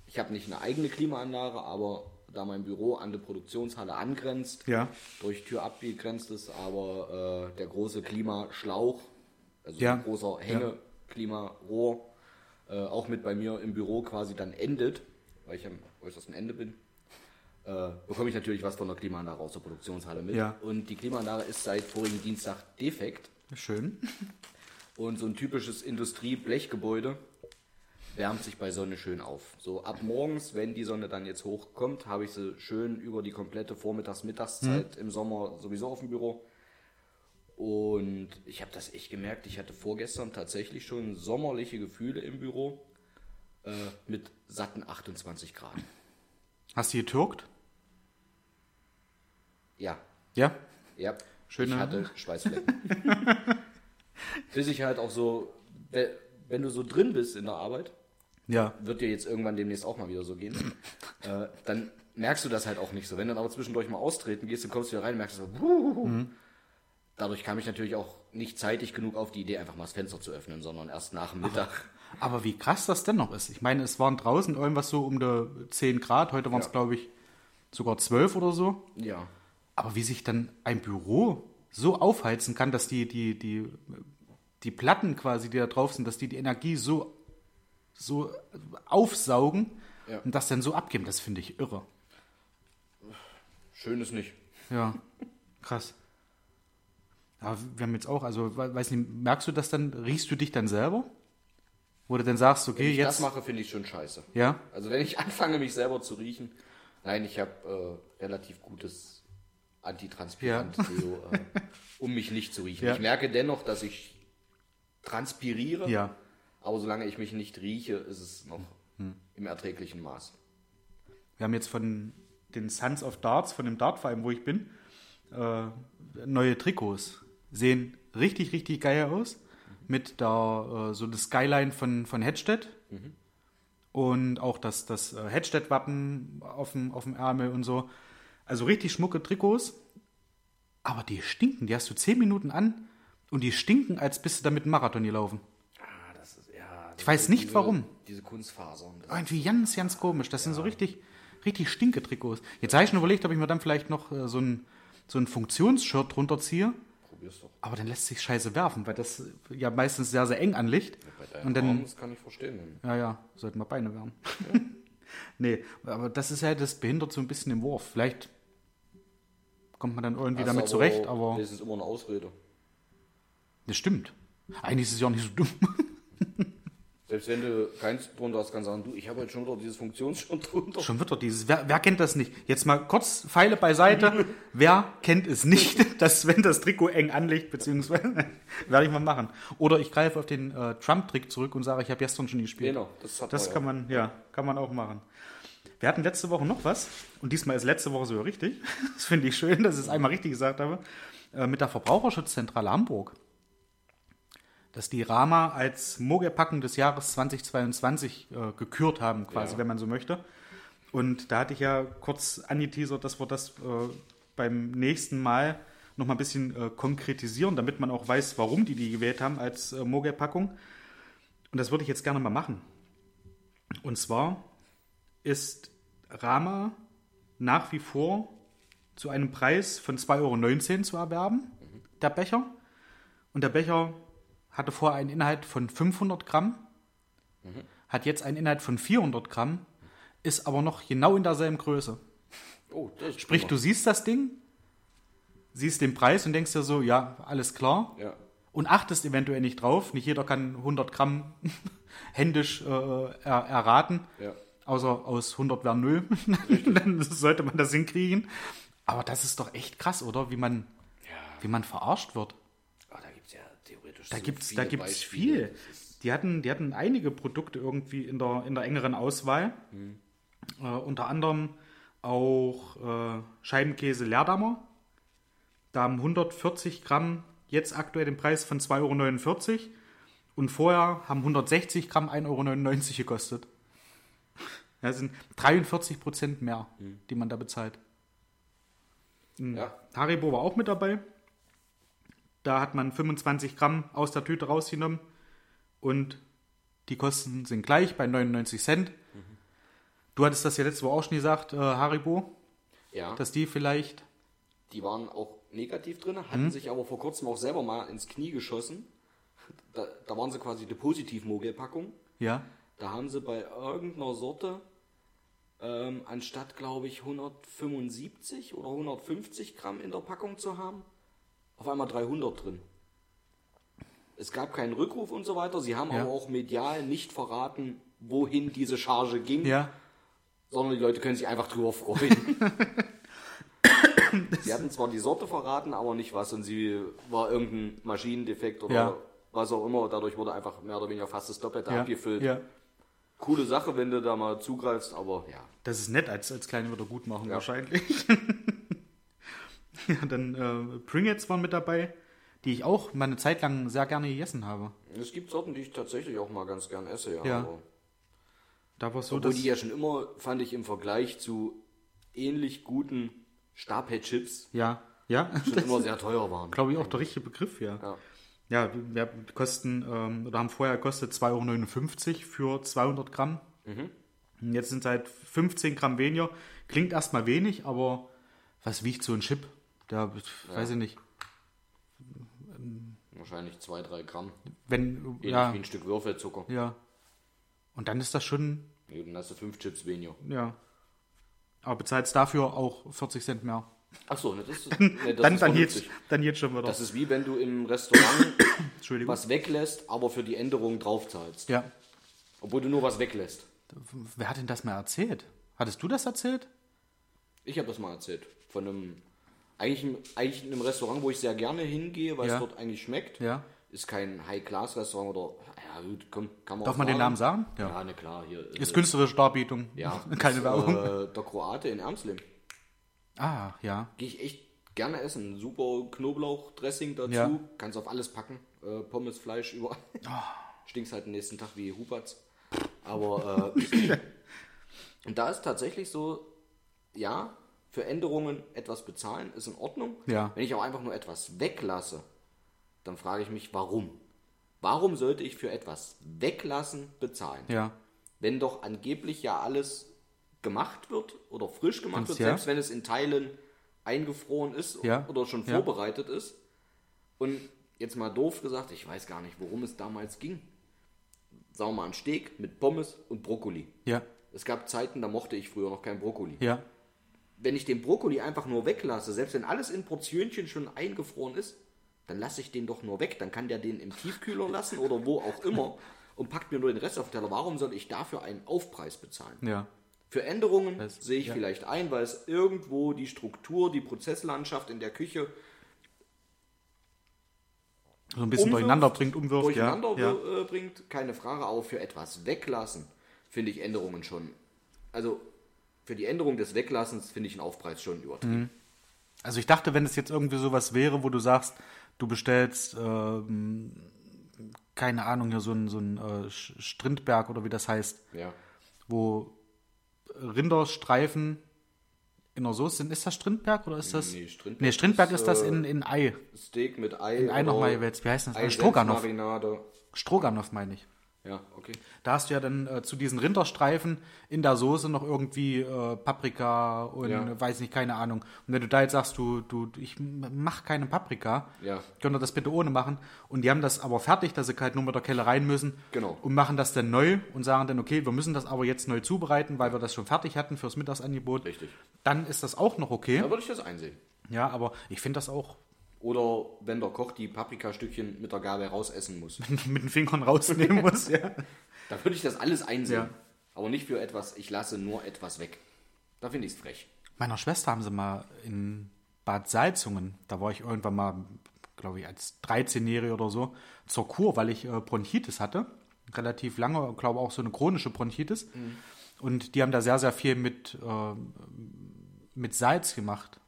ich habe nicht eine eigene Klimaanlage, aber da mein Büro an die Produktionshalle angrenzt, Ja. durch Tür abgegrenzt ist, aber äh, der große Klimaschlauch, also Ja. ein großer Hänge-Klimarohr, äh, auch mit bei mir im Büro quasi dann endet, weil ich am äußersten Ende bin, äh, bekomme ich natürlich was von der Klimaanlage aus der Produktionshalle mit. Ja. Und die Klimaanlage ist seit vorigen Dienstag defekt. Schön. Und so ein typisches Industrie-Blechgebäude wärmt sich bei Sonne schön auf. So ab morgens, wenn die Sonne dann jetzt hochkommt, habe ich sie schön über die komplette Vormittags-Mittagszeit im Sommer sowieso auf dem Büro. Und ich habe das echt gemerkt. Ich hatte vorgestern tatsächlich schon sommerliche Gefühle im Büro äh, mit satten 28 Grad. Hast du getürkt? Ja, Ja. ja. Schöne- Ich hatte Schweißflecken. *laughs* Bis ich halt auch so, we- wenn du so drin bist in der Arbeit, Ja. wird dir jetzt irgendwann demnächst auch mal wieder so gehen, *laughs* äh, dann merkst du das halt auch nicht so. Wenn du dann aber zwischendurch mal austreten gehst, dann kommst du wieder rein und merkst so, wuhuhu. Dadurch kam ich natürlich auch nicht zeitig genug auf die Idee, einfach mal das Fenster zu öffnen, sondern erst nach dem Mittag. Aber wie krass das denn noch ist. Ich meine, es waren draußen irgendwas so um die 10 Grad. Heute waren es, Ja. glaube ich, sogar 12 oder so. Ja. Aber wie sich dann ein Büro so aufheizen kann, dass die, die, die, die Platten quasi, die da drauf sind, dass die die Energie so, so aufsaugen Ja. und das dann so abgeben, das finde ich irre. Schön ist nicht. Ja, krass. Aber wir haben jetzt auch, also we- weiß nicht, merkst du das dann, riechst du dich dann selber? Wo du dann sagst, Wenn okay, ich das jetzt. mache, finde ich schon scheiße. Ja, Also wenn ich *laughs* anfange, mich selber zu riechen, nein, ich habe äh, relativ gutes Antitranspirant, Deo, äh, um mich nicht zu riechen. Ja. Ich merke dennoch, dass ich transpiriere, ja. Aber solange ich mich nicht rieche, ist es noch Hm. im erträglichen Maß. Wir haben jetzt von den Sons of Darts, von dem Dartverein, wo ich bin, äh, neue Trikots. Sehen richtig, richtig geil aus. Mit der, äh, so das Skyline von, von Hedstedt. Und auch das, das äh, Hedstedt-Wappen auf dem, auf dem Ärmel und so. Also richtig schmucke Trikots. Aber die stinken. Die hast du zehn Minuten an und die stinken, als bist du damit einen Marathon gelaufen. Ah, das ist, ja, Ich weiß nicht, diese, warum. Diese Kunstfasern. Das Irgendwie ganz, ganz komisch. Das sind so richtig, richtig stinke Trikots. Jetzt habe ich schon überlegt, ob ich mir dann vielleicht noch äh, so ein, so ein Funktionsshirt drunter ziehe. probier's doch. Aber dann lässt sich scheiße werfen, weil das ja meistens sehr, sehr eng anliegt. Bei deinem Und dann, Arm, das kann ich verstehen. ja, ja, sollten wir Beine wärmen. *laughs* nee, aber das ist ja, das behindert so ein bisschen den Wurf. Vielleicht kommt man dann irgendwie Hast damit aber- zurecht, aber Das ist immer eine Ausrede. das stimmt. Eigentlich ist es ja auch nicht so dumm. *laughs* Selbst wenn du keins drunter hast, kannst du sagen, du, ich habe heute schon wieder dieses Funktionsshirt *laughs* drunter. Schon wird doch dieses. Wer, wer kennt das nicht? Jetzt mal kurz Pfeile beiseite. *laughs* wer kennt es nicht, *laughs* dass wenn das Trikot eng anliegt, beziehungsweise werde ich mal machen. Oder ich greife auf den äh, Trump-Trick zurück und sage, ich habe gestern schon gespielt. Genau, das hat Das man kann man, ja, kann man auch machen. Wir hatten letzte Woche noch was und diesmal ist letzte Woche sogar richtig. Das finde ich schön, dass ich es einmal richtig gesagt habe. Äh, mit der Verbraucherschutzzentrale Hamburg. Dass die Rama als Mogelpacken des Jahres 2022 äh, gekürt haben, quasi, Ja. wenn man so möchte. Und da hatte ich ja kurz angeteasert, dass wir das äh, beim nächsten Mal noch mal ein bisschen äh, konkretisieren, damit man auch weiß, warum die die gewählt haben als äh, Mogel-Packung. Und das würde ich jetzt gerne mal machen. Und zwar ist Rama nach wie vor zu einem Preis von 2,19 Euro zu erwerben, der Becher. Und der Becher hatte vorher einen Inhalt von 500 Gramm, hat jetzt einen Inhalt von 400 Gramm, ist aber noch genau in derselben Größe. Oh, Sprich, prima. du siehst das Ding, siehst den Preis und denkst dir so, ja, alles klar. Ja. Und achtest eventuell nicht drauf. Nicht jeder kann 100 Gramm *laughs* händisch äh, er, erraten. Ja. Außer aus 100 wäre 0. Dann sollte man das hinkriegen. Aber das ist doch echt krass, oder? Wie man, Ja. wie man verarscht wird. Ah, da gibt es ja theoretisch Da so gibt's, da gibt's Beispiele. viel. Die hatten, die hatten einige Produkte irgendwie in der, in der engeren Auswahl. Äh, unter anderem auch äh, Scheibenkäse Leerdammer. Da haben 140 Gramm jetzt aktuell den Preis von 2,49 Euro. Und vorher haben 160 Gramm 1,99 Euro gekostet. *laughs* Das sind 43 Prozent mehr, die man da bezahlt. Ja. Haribo war auch mit dabei. Da hat man 25 Gramm aus der Tüte rausgenommen und die Kosten sind gleich bei 99 Cent. Du hattest das ja letzte Woche auch schon gesagt, äh, Haribo, ja. dass die vielleicht. Die waren auch negativ drin, hatten Mhm. sich aber vor kurzem auch selber mal ins Knie geschossen. Da, da waren sie quasi die Positiv-Mogel-Packung. Ja, Da haben sie bei irgendeiner Sorte ähm, anstatt, glaube ich, 175 oder 150 Gramm in der Packung zu haben, auf einmal 300 drin. Es gab keinen Rückruf und so weiter. Sie haben Ja. aber auch medial nicht verraten, wohin diese Charge ging, ja, sondern die Leute können sich einfach drüber freuen. *laughs* sie hatten zwar die Sorte verraten, aber nicht was und sie war irgendein Maschinendefekt oder Ja. was auch immer. Dadurch wurde einfach mehr oder weniger fast das Doppelte ja, abgefüllt. ja. Coole Sache, wenn du da mal zugreifst, aber ja. Das ist nett als, als kleine Wiedergutmachung Ja. wahrscheinlich. *laughs* *laughs* ja, dann äh, Pringles waren mit dabei, die ich auch mal eine Zeit lang sehr gerne gegessen habe. Es gibt Sorten, die ich tatsächlich auch mal ganz gern esse, ja. Ja. Aber, Da war so, obwohl die ja schon immer, fand ich im Vergleich zu ähnlich guten Stabhead-Chips ja, ja, *laughs* schon immer sehr teuer waren. glaube ich auch der richtige Begriff, ja. Ja. Ja, wir kosten, ähm, oder haben vorher gekostet 2,59 Euro für 200 Gramm. Und Jetzt sind es halt 15 Gramm weniger. Klingt erstmal wenig, aber was wiegt so ein Chip? Der, weiß ich nicht. Wahrscheinlich 2-3 Gramm. Wenn, Ähnlich ja, wie ein Stück Würfelzucker. ja. Und dann ist das schon, Ja, dann hast du 5 Chips weniger. ja. Aber bezahlst dafür auch 40 Cent mehr. Achso, ne, das, ist- *laughs* ne, das dann, ist dann, jetzt, dann jetzt schon wieder. Das ist wie wenn du im Restaurant *coughs* was weglässt, aber für die Änderung draufzahlst. Ja. Obwohl du nur was weglässt. Wer hat denn das mal erzählt? Hattest du das erzählt? Ich habe das mal erzählt. Von einem, eigentlich, einem- eigentlich einem Restaurant, wo ich sehr gerne hingehe, weil Ja. es dort eigentlich schmeckt. Ja. Ist kein High-Class-Restaurant oder, ja gut, komm, kann man Darf man den Namen sagen? Ja, Ja. na klar, hier. Ist äh, künstlerische Darbietung. Ja, *laughs* Keine Werbung. Äh, der Kroate in Ermslim. Ah, ja. Gehe ich echt gerne essen. Super Knoblauchdressing dazu. Ja. Kannst auf alles packen. Äh, Pommes, Fleisch, überall. Ah. Stinkst halt den nächsten Tag wie Huberts. Aber äh, *laughs* und da ist tatsächlich so, ja, für Änderungen etwas bezahlen ist in Ordnung. Ja. Wenn ich auch einfach nur etwas weglasse, dann frage ich mich, warum? Warum sollte ich für etwas weglassen bezahlen? Ja. wenn doch angeblich ja alles gemacht wird oder frisch gemacht Ganz wird, ja. selbst wenn es in Teilen eingefroren ist Ja. oder schon vorbereitet ist. Und jetzt mal doof gesagt, ich weiß gar nicht, worum es damals ging. Sagen wir mal ein Steak mit Pommes und Brokkoli. Ja. Es gab Zeiten, da mochte ich früher noch kein Brokkoli. Ja. Wenn ich den Brokkoli einfach nur weglasse, selbst wenn alles in Portionchen schon eingefroren ist, dann lasse ich den doch nur weg. Dann kann der den im Tiefkühler lassen oder wo auch immer und packt mir nur den Rest auf den Teller. Warum soll ich dafür einen Aufpreis bezahlen? Ja. Für Änderungen Das- sehe ich ja. vielleicht ein, weil es irgendwo die Struktur, die Prozesslandschaft in der Küche So ein bisschen umwirft, durcheinander bringt, umwirft. durcheinander ja. Äh, bringt, keine Frage. Aber für etwas weglassen finde ich Änderungen schon. Also für die Änderung des Weglassens finde ich einen Aufpreis schon übertrieben. Also ich dachte, wenn es jetzt irgendwie sowas wäre, wo du sagst, du bestellst, ähm, keine Ahnung, hier so ein, so ein äh, Strindberg oder wie das heißt, Ja. wo Rinderstreifen in der Soße sind. Ist das Strindberg oder ist das. Nee, Strindberg nee, Strindberg ist, ist, das in, in Ei. Steak mit Ei. In Ei nochmal. Wie heißt das? Ei, Stroganoff. Marinade. Stroganoff meine ich. Ja, okay. Da hast du ja dann äh, zu diesen Rinderstreifen in der Soße noch irgendwie äh, Paprika und Ja. weiß nicht, keine Ahnung. Und wenn du da jetzt sagst, du, du, ich mach keine Paprika, Ja. könnt ihr das bitte ohne machen. Und die haben das aber fertig, dass sie halt nur mit der Kelle rein müssen. Genau. Und machen das dann neu und sagen dann, okay, wir müssen das aber jetzt neu zubereiten, weil wir das schon fertig hatten fürs Mittagsangebot. Richtig. Dann ist das auch noch okay. Da würde ich das einsehen. Ja, aber ich finde das auch Oder wenn der Koch die Paprikastückchen mit der Gabel rausessen muss. *laughs* mit den Fingern rausnehmen *laughs* muss. Ja. Da würde ich das alles einsehen. Ja. Aber nicht für etwas, ich lasse nur etwas weg. Da finde ich es frech. Meiner Schwester haben sie mal in Bad Salzungen, da war ich irgendwann mal, glaube ich, als 13-Jährige oder so, zur Kur, weil ich äh, Bronchitis hatte. Relativ lange, glaube auch so eine chronische Bronchitis. Und die haben da sehr, sehr viel mit, äh, mit Salz gemacht.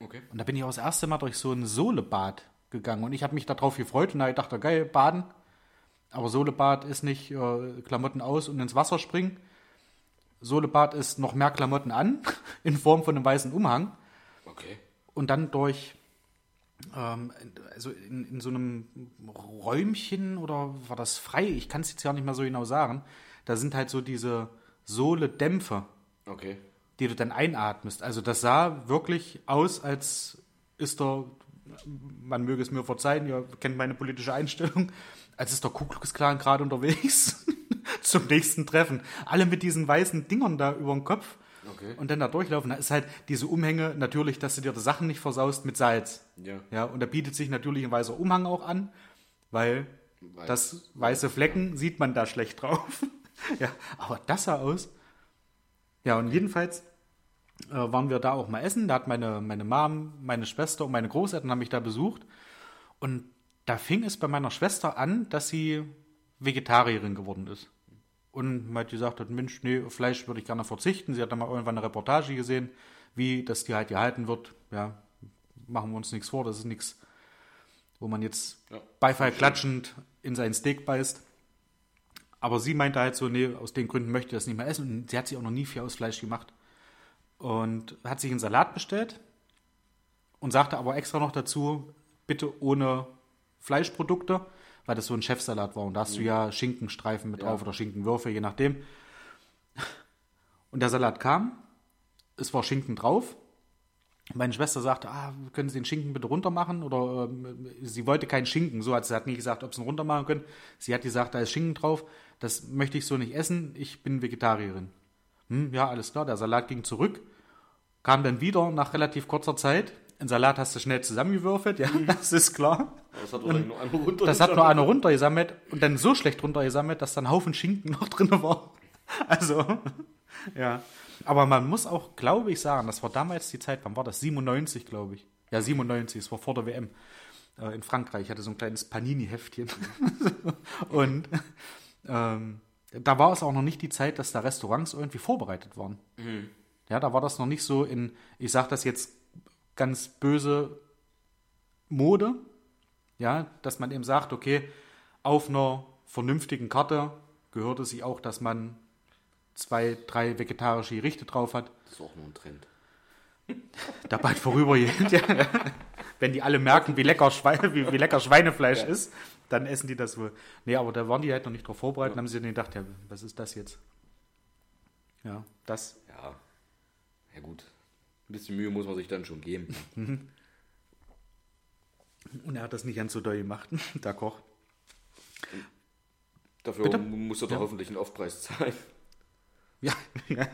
Okay. Und da bin ich auch das erste Mal durch so ein Sohlebad gegangen. Und ich habe mich darauf gefreut und da dachte, geil, baden. Aber Sohlebad ist nicht äh, Klamotten aus und ins Wasser springen. Sohlebad ist noch mehr Klamotten an, *laughs* in Form von einem weißen Umhang. Okay. Und dann durch, ähm, also in, in so einem Räumchen oder war das frei? Ich kann es jetzt ja nicht mehr so genau sagen. Da sind halt so diese Sohle-Dämpfe Okay. Die du dann einatmest. Also das sah wirklich aus, als ist der, man möge es mir verzeihen, ihr kennt meine politische Einstellung, als ist der Ku Klux Klan gerade unterwegs *laughs* zum nächsten Treffen. Alle mit diesen weißen Dingern da über den Kopf Okay. und dann da durchlaufen. Da ist halt diese Umhänge natürlich, dass du dir die Sachen nicht versaust mit Salz. Ja. Ja, und da bietet sich natürlich ein weißer Umhang auch an, weil Weiß. das weiße Flecken sieht man da schlecht drauf. *laughs* ja, aber das sah aus. Ja, und jedenfalls äh, waren wir da auch mal essen. Da hat meine, meine Mom, meine Schwester und meine Großeltern haben mich da besucht. Und da fing es bei meiner Schwester an, dass sie Vegetarierin geworden ist. Und mal gesagt hat, Mensch, nee, auf Fleisch würde ich gerne verzichten. Sie hat dann mal irgendwann eine Reportage gesehen, wie das Tier halt gehalten wird. Ja, machen wir uns nichts vor, das ist nichts, wo man jetzt Ja. Beifall klatschend in sein Steak beißt. Aber sie meinte halt so, nee, aus den Gründen möchte ich das nicht mehr essen. Und sie hat sich auch noch nie viel aus Fleisch gemacht. Und hat sich einen Salat bestellt und sagte aber extra noch dazu, bitte ohne Fleischprodukte, weil das so ein Chefsalat war. Und da hast du ja Schinkenstreifen mit Ja. drauf oder Schinkenwürfel, je nachdem. Und der Salat kam, es war Schinken drauf. Meine Schwester sagte, ah, können Sie den Schinken bitte runter machen? Oder ähm, sie wollte keinen Schinken. So hat sie hat nie gesagt, ob sie ihn runter machen können. Sie hat gesagt, da ist Schinken drauf. Das möchte ich so nicht essen. Ich bin Vegetarierin. Hm, ja, alles klar. Der Salat ging zurück. Kam dann wieder nach relativ kurzer Zeit. Ein Salat hast du schnell zusammengewürfelt. Ja, das ist klar. Das hat nur einer runter. Das hat nur einer runtergesammelt und dann so schlecht runtergesammelt, dass dann ein Haufen Schinken noch drin war. *laughs* Also, ja. Aber man muss auch, glaube ich, sagen, das war damals die Zeit, wann war das? 97, glaube ich. Ja, 97, es war vor der WM äh, in Frankreich. Ich hatte so ein kleines Panini-Heftchen. *laughs* und ähm, da war es auch noch nicht die Zeit, dass da Restaurants irgendwie vorbereitet waren. Ja, da war das noch nicht so in, ich sage das jetzt ganz böse, Mode. Ja, dass man eben sagt, okay, auf einer vernünftigen Karte gehört es sich auch, dass man zwei, drei vegetarische Gerichte drauf hat. Das ist auch nur ein Trend. Da bald vorübergehend, ja. Wenn die alle merken, wie lecker, Schweine, wie, wie lecker Schweinefleisch ist, dann essen die das wohl. Nee, aber da waren die halt noch nicht drauf vorbereitet, haben sie dann gedacht, ja, was ist das jetzt? Ja, das. Ja. Gut. Ein bisschen Mühe muss man sich dann schon geben. *laughs* Und er hat das nicht ganz so doll gemacht, *laughs* der Koch. Dafür Bitte? muss er doch Ja. hoffentlich einen Aufpreis zahlen. *laughs* Ja, ja.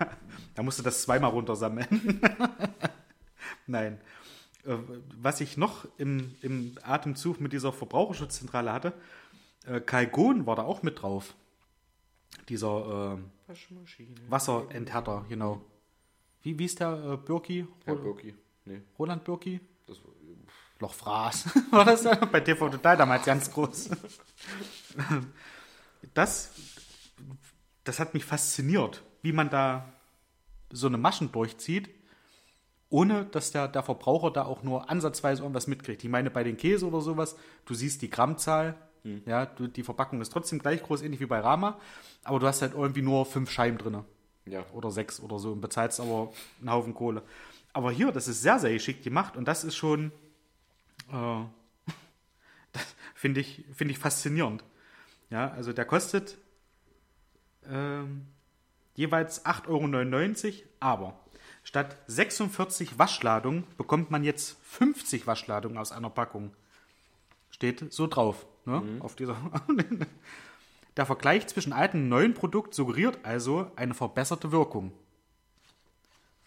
da musste das zweimal runtersammeln. Nein. Äh, Was ich noch im, im Atemzug mit dieser Verbraucherschutzzentrale hatte, äh, Kalgon war da auch mit drauf. Dieser äh, Waschmaschine. Wasserenthärter, genau. Wie, wie ist der äh, Birki? Herr Birki. Nee, Roland Birki? das war, Lochfraß. *laughs* War das ja bei TV Total damals ganz groß. *laughs* Das, das hat mich fasziniert, wie man da so eine Maschen durchzieht, ohne dass der, der Verbraucher da auch nur ansatzweise irgendwas mitkriegt. Ich meine, bei den Käse oder sowas, du siehst die Grammzahl, ja, du, die Verpackung ist trotzdem gleich groß, ähnlich wie bei Rama, aber du hast halt irgendwie nur fünf Scheiben drin ja. oder sechs oder so und bezahlst aber einen Haufen Kohle. Aber hier, das ist sehr, sehr geschickt gemacht und das ist schon, äh, *laughs* finde ich, finde ich faszinierend. Ja, also der kostet ähm, jeweils 8,99 Euro, aber statt 46 Waschladungen bekommt man jetzt 50 Waschladungen aus einer Packung. Steht so drauf, ne? Auf dieser. *laughs* Der Vergleich zwischen altem und neuen Produkt suggeriert also eine verbesserte Wirkung.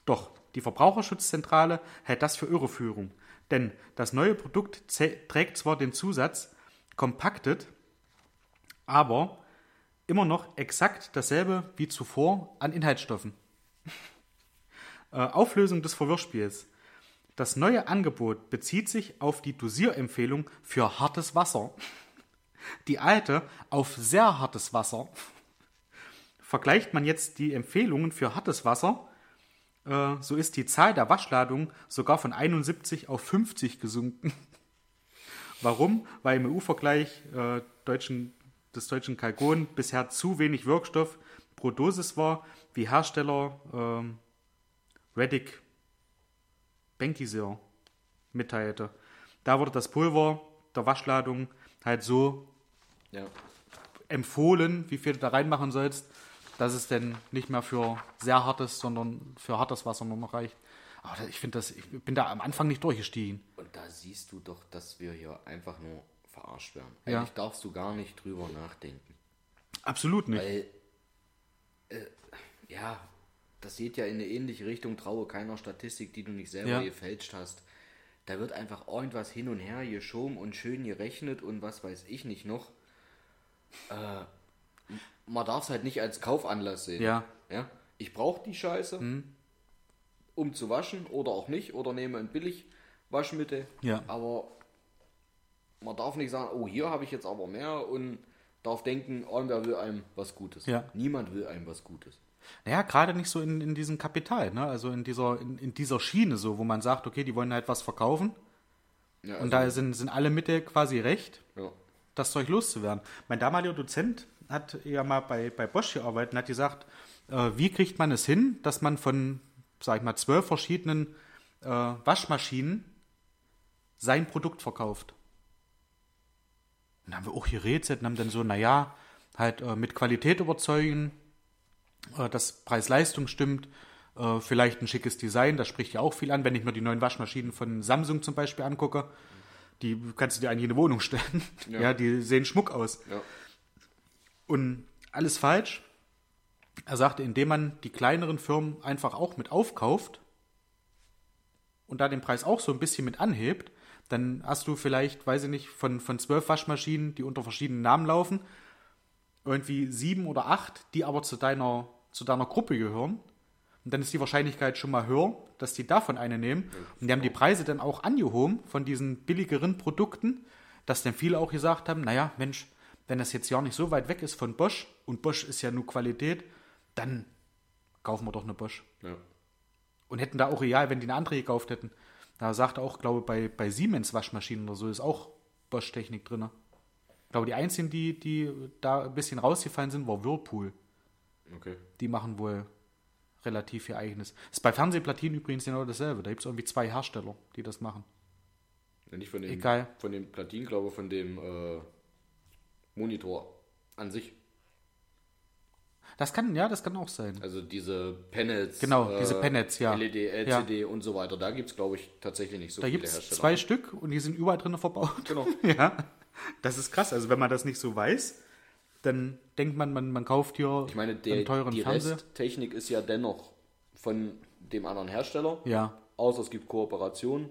Doch die Verbraucherschutzzentrale hält das für Irreführung, denn das neue Produkt trägt zwar den Zusatz Compacted, aber immer noch exakt dasselbe wie zuvor an Inhaltsstoffen. *laughs* Äh, Auflösung des Verwirrspiels. Das neue Angebot bezieht sich auf die Dosierempfehlung für hartes Wasser. *laughs* Die alte auf sehr hartes Wasser. Vergleicht man jetzt die Empfehlungen für hartes Wasser, äh, so ist die Zahl der Waschladungen sogar von 71 auf 50 gesunken. *laughs* Warum? Weil im EU-Vergleich äh, des deutschen Kalkon bisher zu wenig Wirkstoff pro Dosis war, wie Hersteller ähm, Reddick Benkisir mitteilte. Da wurde das Pulver der Waschladung halt so Ja. empfohlen, wie viel du da reinmachen sollst, dass es denn nicht mehr für sehr hartes, sondern für hartes Wasser nur noch reicht. Aber ich finde das, ich bin da am Anfang nicht durchgestiegen. Und da siehst du doch, dass wir hier einfach nur verarscht werden. Ja. Eigentlich darfst du gar nicht drüber nachdenken. Absolut nicht. Weil, äh, ja, das geht ja in eine ähnliche Richtung. Traue keiner Statistik, die du nicht selber Ja. gefälscht hast. Da wird einfach irgendwas hin und her geschoben und schön gerechnet und was weiß ich nicht noch. Äh, man darf es halt nicht als Kaufanlass sehen. Ja. ja? Ich brauche die Scheiße, um zu waschen oder auch nicht. Oder nehme ein billig Waschmittel. Ja. Aber man darf nicht sagen, oh, hier habe ich jetzt aber mehr und darf denken, irgendwer will einem was Gutes. Ja. Niemand will einem was Gutes. Naja, gerade nicht so in, in diesem Kapital, ne? also in dieser, in, in dieser Schiene so, wo man sagt, okay, die wollen halt was verkaufen Ja, und also, da sind, sind alle Mittel quasi recht, ja. Das Zeug loszuwerden. Mein damaliger Dozent hat ja mal bei, bei Bosch gearbeitet und hat gesagt, äh, wie kriegt man es hin, dass man von, sag ich mal, zwölf verschiedenen äh, Waschmaschinen sein Produkt verkauft. Und dann haben wir auch gerätselt und haben dann so, naja, halt äh, mit Qualität überzeugen, äh, dass Preis-Leistung stimmt, äh, vielleicht ein schickes Design, das spricht ja auch viel an, wenn ich mir die neuen Waschmaschinen von Samsung zum Beispiel angucke. Die kannst du dir eigentlich in eine Wohnung stellen. Ja, Ja. die sehen schmuck aus. Ja. Und alles falsch. Er sagte, indem man die kleineren Firmen einfach auch mit aufkauft und da den Preis auch so ein bisschen mit anhebt, dann hast du vielleicht, weiß ich nicht, von, von zwölf Waschmaschinen, die unter verschiedenen Namen laufen, irgendwie sieben oder acht, die aber zu deiner, zu deiner Gruppe gehören. Und dann ist die Wahrscheinlichkeit schon mal höher, dass die davon eine nehmen. Und die haben die Preise dann auch angehoben von diesen billigeren Produkten, dass dann viele auch gesagt haben, naja, Mensch, wenn das jetzt ja nicht so weit weg ist von Bosch und Bosch ist ja nur Qualität, dann kaufen wir doch eine Bosch. Ja. Und hätten da auch real, wenn die eine andere gekauft hätten. Da sagte auch, glaube bei, bei Siemens Waschmaschinen oder so ist auch Bosch-Technik drin. Ich glaube, die einzigen, die, die da ein bisschen rausgefallen sind, war Whirlpool. Okay. Die machen wohl relativ ihr eigenes. Ist bei Fernsehplatinen übrigens genau dasselbe. Da gibt es irgendwie zwei Hersteller, die das machen. Ja, Nicht von dem, Egal. von dem Platin, glaube von dem äh, Monitor an sich. Das kann, ja, das kann auch sein. Also diese Panels. Genau, diese Panels, ja. LED, LCD und so weiter. Da gibt es, glaube ich, tatsächlich nicht so Da viele gibt es Hersteller. zwei Stück und die sind überall drin verbaut. Genau. *laughs* ja, das ist krass. Also wenn man das nicht so weiß, dann denkt man, man, man kauft hier Ich meine, der, einen teuren die Fernseher. Resttechnik ist ja dennoch von dem anderen Hersteller. Ja, Außer es gibt Kooperationen.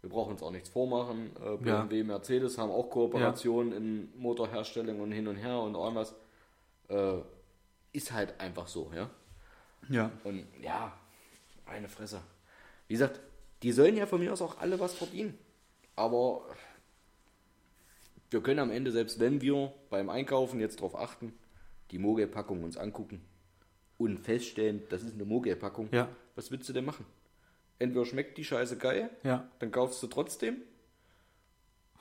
Wir brauchen uns auch nichts vormachen. Äh, BMW, Mercedes haben auch Kooperationen in Motorherstellung und hin und her und irgendwas. Äh, ist halt einfach so, ja. ja. Und ja, eine Fresse. Wie gesagt, die sollen ja von mir aus auch alle was verdienen. Aber wir können am Ende, selbst wenn wir beim Einkaufen jetzt darauf achten, die Mogel-Packung uns angucken und feststellen, das ist eine Mogel-Packung, Ja. was willst du denn machen? Entweder schmeckt die Scheiße geil, Ja. dann kaufst du trotzdem,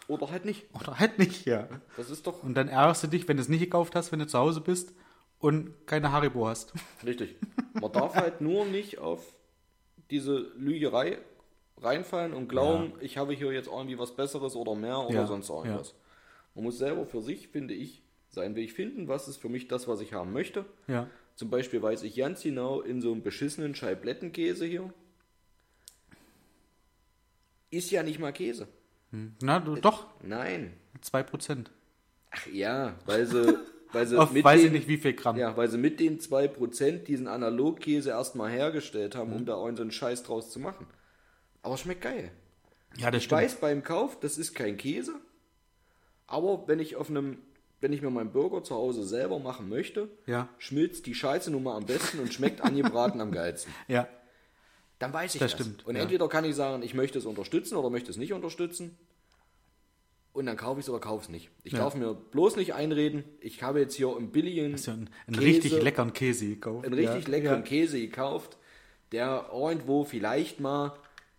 oder halt nicht. Oder halt nicht, ja. Das ist doch Und dann ärgerst du dich, wenn du es nicht gekauft hast, wenn du zu Hause bist und keine Haribo hast. richtig. Man darf halt nur nicht auf diese Lügerei reinfallen und glauben, ich habe hier jetzt irgendwie was Besseres oder mehr oder Ja, sonst ja. Man muss selber für sich, finde ich, seinen Weg finden, was ist für mich das, was ich haben möchte. Ja. Zum Beispiel weiß ich ganz genau, in so einem beschissenen Scheiblettenkäse hier ist ja nicht mal Käse. Na, du, doch, Nein. 2%. Ach ja, weil sie, weil sie *laughs* Auf mit weiß ich den, nicht wie viel Gramm. Ja, weil sie mit den 2% diesen Analogkäse erstmal hergestellt haben, Mhm. um da auch so einen Scheiß draus zu machen. Aber schmeckt geil. Ja, das Ich stimmt. weiß beim Kauf, das ist kein Käse. Aber wenn ich auf einem, wenn ich mir meinen Burger zu Hause selber machen möchte, Ja. schmilzt die Scheiße nun mal am besten und schmeckt angebraten am geilsten. *laughs* Ja. Dann weiß ich Das das. stimmt, Und ja. entweder kann ich sagen, ich möchte es unterstützen oder möchte es nicht unterstützen. Und dann kaufe ich es oder kaufe es nicht. Ich Ja. darf mir bloß nicht einreden, ich habe jetzt hier einen billigen, Hast ja einen, einen Käse, richtig leckeren Käse gekauft. einen richtig ja. leckeren. Käse gekauft, der irgendwo vielleicht mal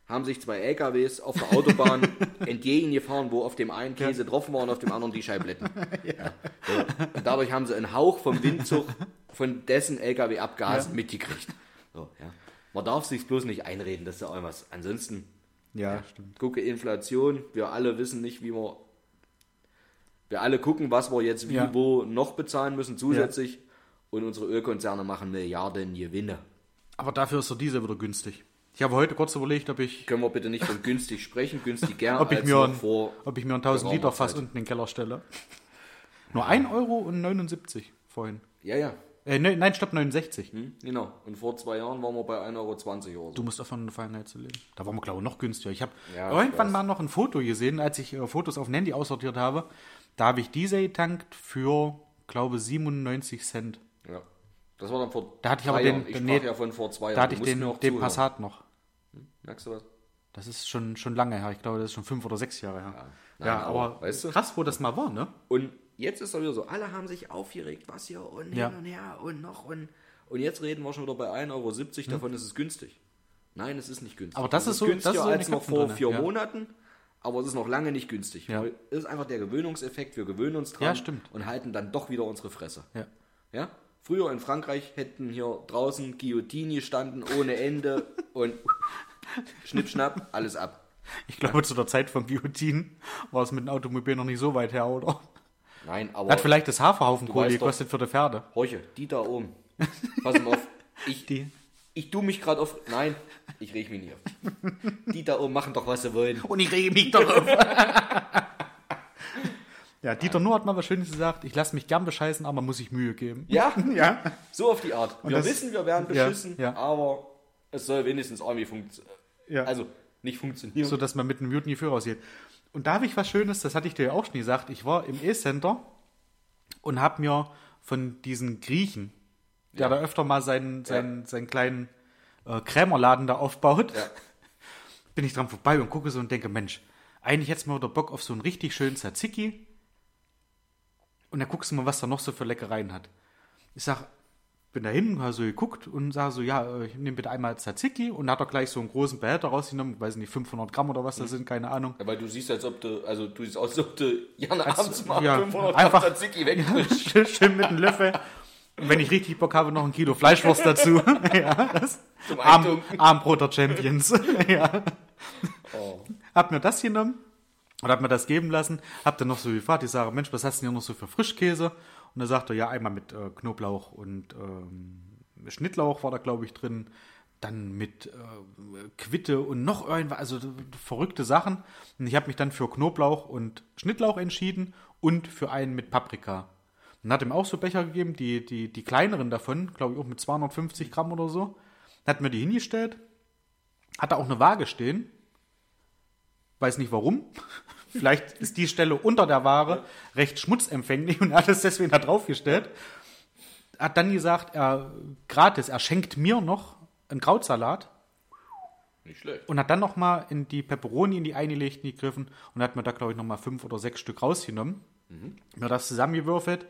haben sich zwei LKWs auf der Autobahn *laughs* entgegengefahren, wo auf dem einen Käse drauf war und auf dem anderen die Scheibletten. *laughs* Ja. So. Und dadurch haben sie einen Hauch vom Windzug von dessen LKW-Abgasen mitgekriegt. So, ja. Man darf sich bloß nicht einreden, dass da irgendwas. Ansonsten, Ja, stimmt. gucke Inflation, wir alle wissen nicht, wie wir. Wir alle gucken, was wir jetzt wie Ja. wo noch bezahlen müssen zusätzlich. Und unsere Ölkonzerne machen Milliarden Gewinne. Aber dafür ist der Diesel wieder günstig. Ich habe heute kurz überlegt, ob ich, Können wir bitte nicht von günstig sprechen, günstiger *laughs* ob ich, mir, ein, ob ich mir ein 1000 geraumer Liter Fass Zeit. unten in den Keller stelle. *laughs* Nur 1 Euro und 79 vorhin. Ja, ja. Äh, ne, nein, stopp, 69. Hm, genau. Und vor zwei Jahren waren wir bei 1,20 Euro oder so. Du musst davon eine Feinheit zu leben. Da waren wir, glaube ich, noch günstiger. Ich habe Ja, ich irgendwann weiß. mal noch ein Foto gesehen, als ich äh, Fotos auf dem Handy aussortiert habe. Da habe ich Diesel getankt für, glaube 97 Cent. Ja. Das war dann vor Da hatte ich aber den- Jahren. Ich nee, ja von vor zwei Jahren. Da hatte ich den, den. Passat noch. Merkst du was? Das ist schon, schon lange her. Ich glaube, das ist schon fünf oder sechs Jahre her. Ja, Nein, aber, aber, weißt du? krass, wo das mal war, ne? Und jetzt ist er wieder so, alle haben sich aufgeregt, was hier und Ja. hin und her und noch und. Und jetzt reden wir schon wieder bei 1,70 Euro, davon ist es günstig. Nein, es ist nicht günstig. Hm. Aber das es ist so- günstiger das ist so als noch vor vier ja. Monaten, aber es ist noch lange nicht günstig. Ja. Es ist einfach der Gewöhnungseffekt, wir gewöhnen uns dran Ja, stimmt. und halten dann doch wieder unsere Fresse. Ja. Ja? Früher in Frankreich hätten hier draußen Guillotine standen ohne Ende und schnipp, schnapp, alles ab. Ich glaube, zu der Zeit von Guillotine war es mit dem Automobil noch nicht so weit her, oder? Nein, aber Hat vielleicht das Haferhaufenkohle weißt doch- gekostet für die Pferde. Horche, die da oben. Pass mal auf. Ich, Die. ich tu mich gerade auf. Nein, ich reg mich nicht auf. Die da oben machen doch, was sie wollen. Und ich rege mich darauf. *laughs* ja, Dieter Nuhr hat mal was Schönes gesagt. Ich lasse mich gern bescheißen, aber man muss sich Mühe geben. Ja, *laughs* Ja. so auf die Art. Wir das- wissen, wir werden Ja, beschissen, ja. aber es soll wenigstens irgendwie funktionieren. Ja. Also, nicht funktionieren. so dass man mit einem Muten Gefühl rausgeht. Und da habe ich was Schönes, das hatte ich dir ja auch schon gesagt. Ich war im E-Center und habe mir von diesen Griechen, der da öfter mal seinen, seinen, seinen kleinen äh, Krämerladen da aufbaut, Ja. *laughs* bin ich dran vorbei und gucke so und denke, Mensch, eigentlich jetzt mal wieder Bock auf so einen richtig schönen Tzatziki. Und dann guckst du mal, was da noch so für Leckereien hat. Ich sag, bin da hin, habe so geguckt und sage so, ja, äh, ich nehme bitte einmal Tzatziki und hat er gleich so einen großen Behälter rausgenommen, weiß nicht, 500 Gramm oder was das sind, keine Ahnung. Ja, Weil du siehst, als ob du, also du siehst aus, als ob du gerne abends mal ja, 500 einfach- Gramm Tzatziki *laughs* wegdrückst. schön, schön mit einem Löffel. Und wenn ich richtig Bock habe, noch ein Kilo Fleischwurst dazu. *laughs* ja, das Zum Arm. Armbroter der Champions. *laughs* ja. Oh. Hab mir das genommen und hab mir das geben lassen. Hab dann noch so gefragt, ich sage, Mensch, was hast du denn hier noch so für Frischkäse? Und er sagte, ja, einmal mit äh, Knoblauch und ähm, Schnittlauch war da, glaube ich, drin. Dann mit äh, Quitte und noch irgendwas, also verrückte Sachen. Und ich habe mich dann für Knoblauch und Schnittlauch entschieden und für einen mit Paprika. Und hat ihm auch so Becher gegeben, die, die, die kleineren davon, glaube ich auch mit 250 Gramm oder so. Hat mir die hingestellt. Hat da auch eine Waage stehen. Weiß nicht warum. *laughs* Vielleicht ist die Stelle unter der Ware recht schmutzempfänglich und er hat es deswegen da draufgestellt. Hat dann gesagt, er gratis, er schenkt mir noch einen Krautsalat Nicht schlecht. und hat dann noch mal in die Peperoni, in die eingelegten gegriffen und hat mir da, glaube ich, noch mal fünf oder sechs Stück rausgenommen. Mir das zusammengewürfelt,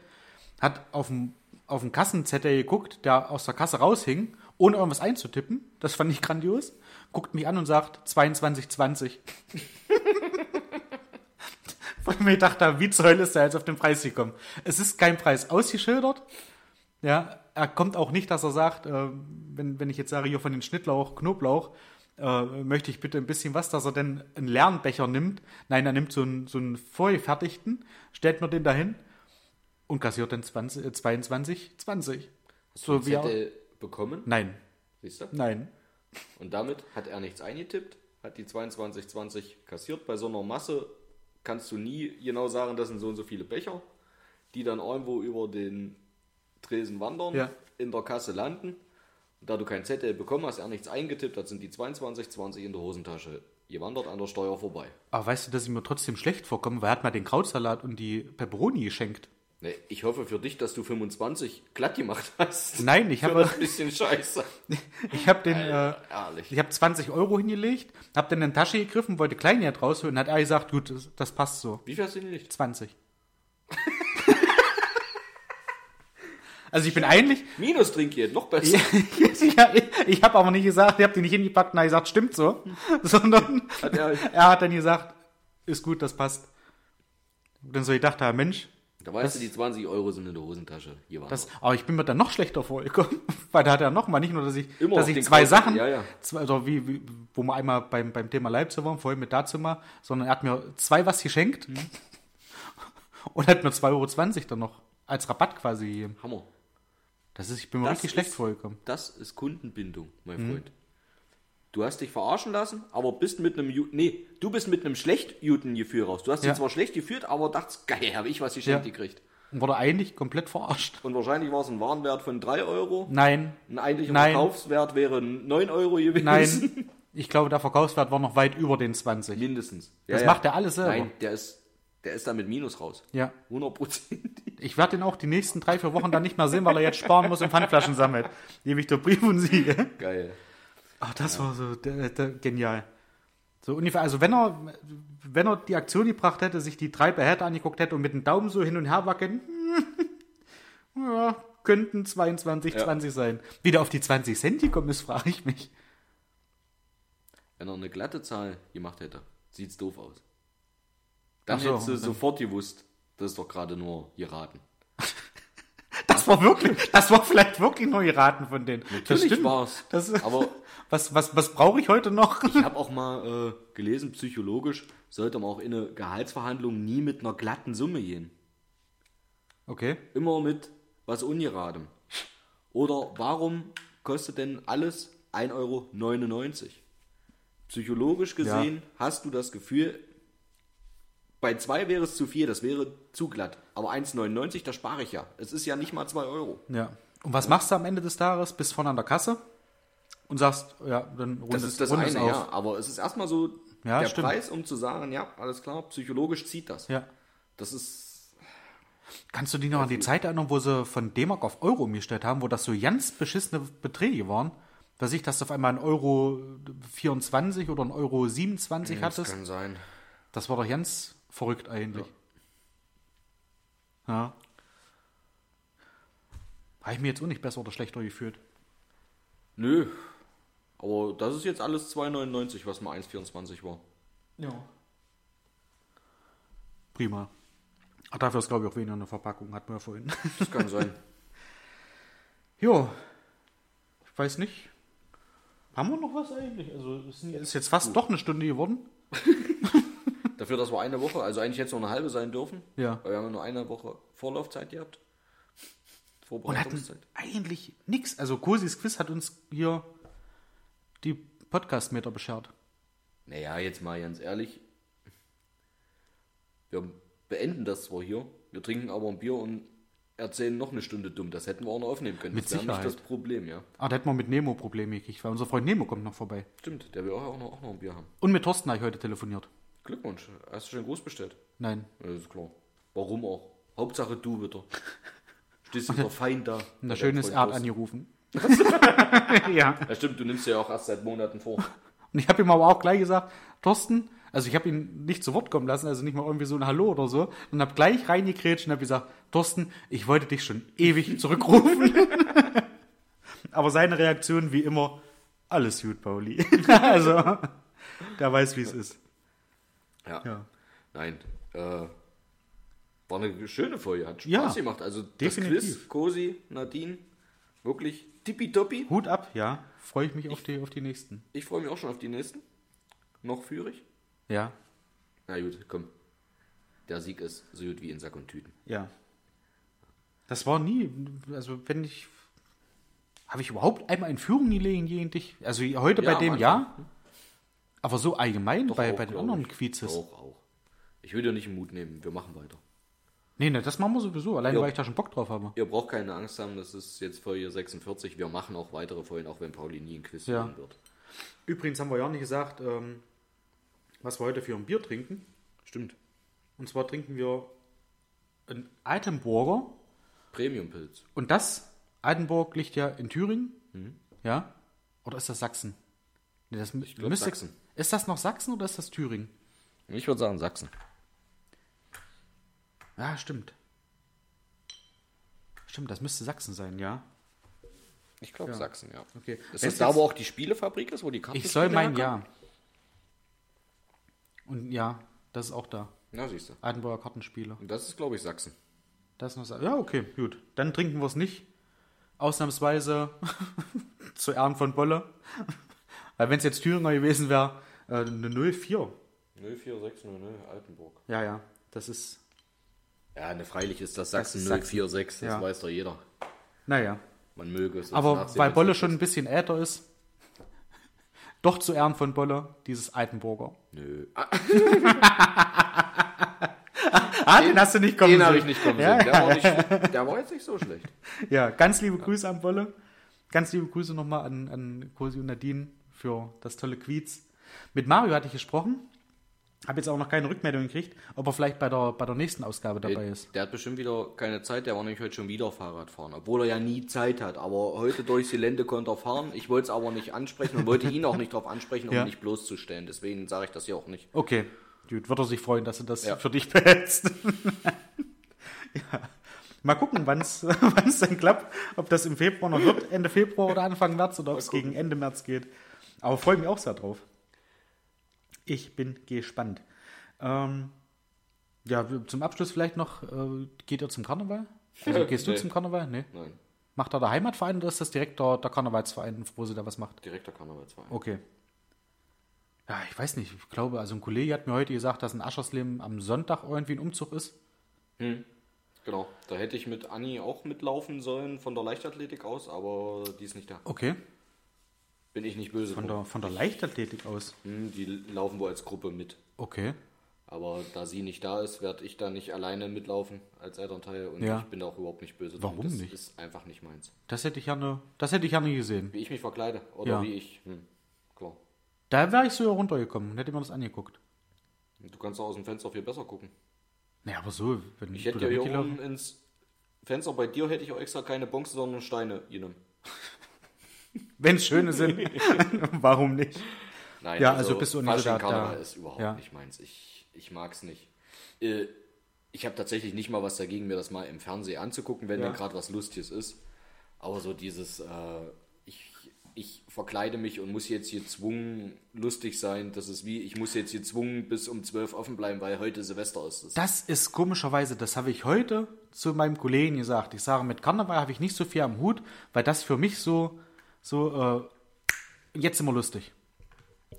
hat auf dem, auf dem Kassenzettel geguckt, der aus der Kasse raushing, ohne irgendwas einzutippen. Das fand ich grandios. Guckt mich an und sagt 22,20. *laughs* Weil ich mir dachte, wie zur Hölle ist er jetzt auf den Preis gekommen? Es ist kein Preis ausgeschildert. Ja, er kommt auch nicht, dass er sagt, äh, wenn, wenn ich jetzt sage, hier von den Schnittlauch, Knoblauch, äh, möchte ich bitte ein bisschen was, dass er denn einen leeren Becher nimmt. Nein, er nimmt so einen, so einen vorgefertigten, stellt mir den dahin und kassiert dann 20, äh, 22, 20. So wie er, bekommen, Nein, siehst du? nein. Und damit hat er nichts eingetippt, hat die 2220 kassiert. Bei so einer Masse kannst du nie genau sagen, das sind so und so viele Becher, die dann irgendwo über den Tresen wandern, Ja. in der Kasse landen. Und da du kein Zettel bekommen hast, er nichts eingetippt hat, sind die 2220 in der Hosentasche gewandert an der Steuer vorbei. Aber weißt du, dass ich mir trotzdem schlecht vorkomme, weil er hat mir den Krautsalat und die Pepperoni geschenkt. Ich hoffe für dich, dass du 25 glatt gemacht hast. Nein, ich *laughs* habe- das bisschen Scheiße. *laughs* Ich habe den, äh, Ehrlich. ich habe 20 Euro hingelegt, habe dann in die Tasche gegriffen, wollte Kleingeld rausholen, hat er gesagt, gut, das, das passt so. Wie viel hast du nicht? 20. *laughs* also ich bin eigentlich, Minus Trinkgeld, noch besser. ja, ich, habe aber nicht gesagt, ich habe die nicht hingepackt und er gesagt, stimmt so, sondern Hat er- er hat dann gesagt, ist gut, das passt. Und dann so ich dachte, Mensch, Da weißt du, die 20 Euro sind in der Hosentasche. Hier waren das, aber ich bin mir dann noch schlechter vorgekommen, *laughs* weil da hat er noch mal nicht nur, dass ich, Immer dass ich zwei Kraut- Sachen, ja, ja. Zwei, also wie, wie, wo wir einmal beim, beim Thema Leipzig waren, vorhin mit Dazimmer, sondern er hat mir zwei was geschenkt Mhm. *laughs* und hat mir 2,20 Euro dann noch als Rabatt quasi gegeben. Hammer. Das ist, ich bin mir Das richtig schlecht ist- vorgekommen. Das ist Kundenbindung, mein Mhm. Freund. Du hast dich verarschen lassen, aber bist mit einem nee, du bist mit einem schlecht guten Gefühl raus. Du hast dich Ja. zwar schlecht gefühlt, aber dachtest, geil, habe ich was geschenkt Ja. gekriegt. Und wurde eigentlich komplett verarscht. Und wahrscheinlich war es ein Warenwert von 3 Euro. Nein, Ein eigentlicher Nein. Verkaufswert wäre 9 Euro gewesen. nein. *laughs* Ich glaube, der Verkaufswert war noch weit über den 20. Mindestens. Das macht er alles selber. Nein, der ist, der ist da mit Minus raus. Ja. 100 Prozent. Ich werde ihn auch die nächsten drei, vier Wochen dann nicht mehr sehen, weil er jetzt sparen muss und Pfandflaschen sammelt. Gebe ich der Brief und Siege. Geil. Ach, das war so der, der, genial. So ungefähr, also wenn er, wenn er die Aktion gebracht hätte, sich die drei Behälter angeguckt hätte und mit dem Daumen so hin und her wackeln, *laughs* ja, könnten 22, Ja. 20 sein. Wie der auf die 20 Cent gekommen ist, *laughs* frage ich mich. Wenn er eine glatte Zahl gemacht hätte, sieht's doof aus. Dann so, hättest du sofort gewusst, das ist doch gerade nur geraten. *laughs* Das war wirklich, das war vielleicht wirklich nur geraten von denen. das Natürlich stimmt. war's. Das, Aber *laughs* was was, was brauche ich heute noch? ich habe auch mal äh, gelesen, psychologisch sollte man auch in eine Gehaltsverhandlung nie mit einer glatten Summe gehen. Okay. Immer mit was Ungeratem. Oder warum kostet denn alles 1,99 Euro? Psychologisch gesehen hast du das Gefühl, bei 2 wäre es zu viel, das wäre zu glatt. Aber 1,99, da spare ich ja. Es ist ja nicht mal 2 Euro. Ja. Und was machst du am Ende des Tages? Bist vorne an der Kasse und sagst, ja, dann Das rundest ist das eine, auf. ja. Aber es ist erstmal so Ja, der stimmt. Preis, um zu sagen, ja, alles klar, psychologisch zieht das. Ja. Das ist Kannst du dich noch an die Zeit erinnern, wo sie von D-Mark auf Euro umgestellt haben, wo das so ganz beschissene Beträge waren? Dass ich das auf einmal ein Euro 24 oder ein Euro 27 das hattest. kann sein. Das war doch ganz verrückt eigentlich. Ja. Habe ich mir jetzt auch nicht besser oder schlechter gefühlt. Nö. Aber das ist jetzt alles 2,99, was mal 1,24 war. Ja. Prima. Ach, dafür ist, glaube ich, auch weniger eine Verpackung, hatten wir ja vorhin. *laughs* Das kann sein. jo. Ich weiß nicht. Haben wir noch was eigentlich? Also, es ist jetzt fast doch eine Stunde geworden. *laughs* Dafür, dass wir eine Woche, also eigentlich jetzt noch eine halbe sein dürfen. Ja. Weil wir haben nur eine Woche Vorlaufzeit gehabt. Und Vorbereitungszeit. eigentlich nichts. Also, Cosis Quiz hat uns hier die Podcast-Meter beschert. Naja, jetzt mal ganz ehrlich. Wir beenden das zwar hier, wir trinken aber ein Bier und erzählen noch eine Stunde dumm. Das hätten wir auch noch aufnehmen können. Mit das wäre nicht Sicherheit. das Problem, ja. Ah, da hätten wir mit Nemo Probleme gekriegt, weil unser Freund Nemo kommt noch vorbei. Stimmt, der will auch noch, auch noch ein Bier haben. Und mit Thorsten habe ich heute telefoniert. Glückwunsch, hast du schon groß bestellt? Nein. Ja, das ist klar. Warum auch? Hauptsache du wieder. *laughs* Stehst du wieder fein da. Und das Schöne er hat angerufen. *laughs* *laughs* Ja, stimmt, du nimmst ja auch erst seit Monaten vor. Und ich habe ihm aber auch gleich gesagt, Thorsten, also ich habe ihn nicht zu Wort kommen lassen, also nicht mal irgendwie so ein Hallo oder so, und habe gleich reingekrätscht und habe gesagt, Thorsten, ich wollte dich schon ewig zurückrufen. aber seine Reaktion wie immer, alles gut, Pauli. also, der weiß, wie es ist. Ja. Ja. Nein. Äh, war eine schöne Folge, hat Spaß Ja, gemacht. Also das definitiv. Quiz, Cosi, Nadine, wirklich tippitoppi. Hut ab, ja. Freue ich mich auf die, auf die nächsten. Ich freue mich auch schon auf die nächsten. Noch führig. Ja, Na gut, komm. Der Sieg ist so gut wie in Sack und Tüten. ja. Das war nie, also wenn ich, habe ich überhaupt einmal in Führung gelegen gegen dich? Also heute Ja, bei dem Anfang. ja, aber so allgemein Doch bei, auch, bei den anderen ich. Quizzes. Auch, auch. Ich will dir nicht den Mut nehmen. Wir machen weiter. Nee, ne, das machen wir sowieso, allein Ja. weil ich da schon Bock drauf habe. Ihr braucht keine Angst haben, das ist jetzt Folge 46. Wir machen auch weitere Folgen, auch wenn Pauli nie ein Quiz Ja. wird. Übrigens haben wir ja nicht gesagt, ähm, was wir heute für ein Bier trinken. Stimmt. Und zwar trinken wir einen Altenburger. Premium-Pilz. Und das, Altenburg liegt ja in Thüringen. Mhm. Ja? Oder ist das Sachsen? Nee, das ich glaub Sachsen. Ist das noch Sachsen oder ist das Thüringen? Ich würde sagen Sachsen. Ja, stimmt. Stimmt, das müsste Sachsen sein, ja. Ich glaube Sachsen, ja. Okay. Ist Wenn's das da, wo auch die Spielefabrik ist, wo die Karten Ich soll meinen, ja. Und ja, das ist auch da. Na, siehst du. Altenburger Kartenspiele. Und das ist, glaube ich, Sachsen. Das ist noch Sa- Ja, okay, gut. Dann trinken wir es nicht. Ausnahmsweise *laughs* zu Ehren von Bolle. Weil wenn es jetzt Thüringer gewesen wäre, äh, eine 04. 04600 Altenburg. Ja, ja. Das ist. Ja, ne, freilich ist das Das Sachsen ist Sachsen. 046, das Ja. weiß doch jeder. Naja. Man möge es. Aber weil Bolle schon ein bisschen älter ist, *laughs* doch zu Ehren von Bolle, dieses Altenburger. Nö. *laughs* Ah, Ah, den hast du nicht kommen den habe ich nicht kommen Ja, sehen. Der, war nicht, der war jetzt nicht so schlecht. Ja, ganz liebe Grüße an Bolle. Ganz liebe Grüße nochmal an, an Cosi und Nadine für das tolle Quiz. Mit Mario hatte ich gesprochen. Habe jetzt auch noch keine Rückmeldung gekriegt, ob er vielleicht bei der, bei der nächsten Ausgabe dabei ist. Der hat bestimmt wieder keine Zeit, der war nämlich heute schon wieder Fahrrad fahren, obwohl er ja nie Zeit hat. Aber heute durchs Gelände konnte er fahren. Ich wollte es aber nicht ansprechen und wollte ihn auch nicht darauf ansprechen, um Ja. ihn nicht bloßzustellen. Deswegen sage ich das hier auch nicht. Okay, gut, wird er sich freuen, dass du das Ja. für dich behältst. *laughs* ja. Mal gucken, wann es *laughs* dann klappt, ob das im Februar noch wird, Ende Februar oder Anfang März oder ob es gegen Ende März geht. Aber freue mich auch sehr drauf. Ich bin gespannt. Ähm, ja, zum Abschluss vielleicht noch, äh, geht ihr zum Karneval? Also *laughs* gehst du Nee. zum Karneval? Nee. Nein, Macht da der Heimatverein oder ist das direkt der, der Karnevalsverein, wo sie da was macht? direkter Karnevalsverein. Okay. Ja, ich weiß nicht. Ich glaube, also ein Kollege hat mir heute gesagt, dass in Aschersleben am Sonntag irgendwie ein Umzug ist. Genau, da hätte ich mit Anni auch mitlaufen sollen von der Leichtathletik aus, aber die ist nicht da. Okay. Bin ich nicht böse Von der, von der Leichtathletik aus. Hm, Die laufen wohl als Gruppe mit. Okay. Aber da sie nicht da ist, werde ich da nicht alleine mitlaufen als Elternteil und Ja. ich bin da auch überhaupt nicht böse. Warum das nicht? ist einfach nicht meins. Das hätte ich gerne, das hätte ich gerne gesehen. Wie ich mich verkleide oder Ja. wie ich. Hm, klar. Da wäre ich so runtergekommen und hätte mir das angeguckt. Du kannst auch aus dem Fenster viel besser gucken. Naja, aber so, wenn Ich hätte ja hier oben ins Fenster bei dir hätte ich auch extra keine Bonzen, sondern Steine genommen. *laughs* Wenn es schöne sind, *laughs* warum nicht? Nein, Ja, also bist du nicht Fasching Karneval da- ist überhaupt ja. nicht meins. Ich, ich mag es nicht. Äh, ich habe tatsächlich nicht mal was dagegen, mir das mal im Fernsehen anzugucken, wenn Ja. denn gerade was Lustiges ist. Aber so dieses, äh, ich, ich verkleide mich und muss jetzt gezwungen lustig sein, das ist wie, ich muss jetzt gezwungen bis um 12 offen bleiben, weil heute Silvester ist. Das Das ist komischerweise, das habe ich heute zu meinem Kollegen gesagt. Ich sage, mit Karneval habe ich nicht so viel am Hut, weil das für mich so, so, äh, jetzt sind wir lustig.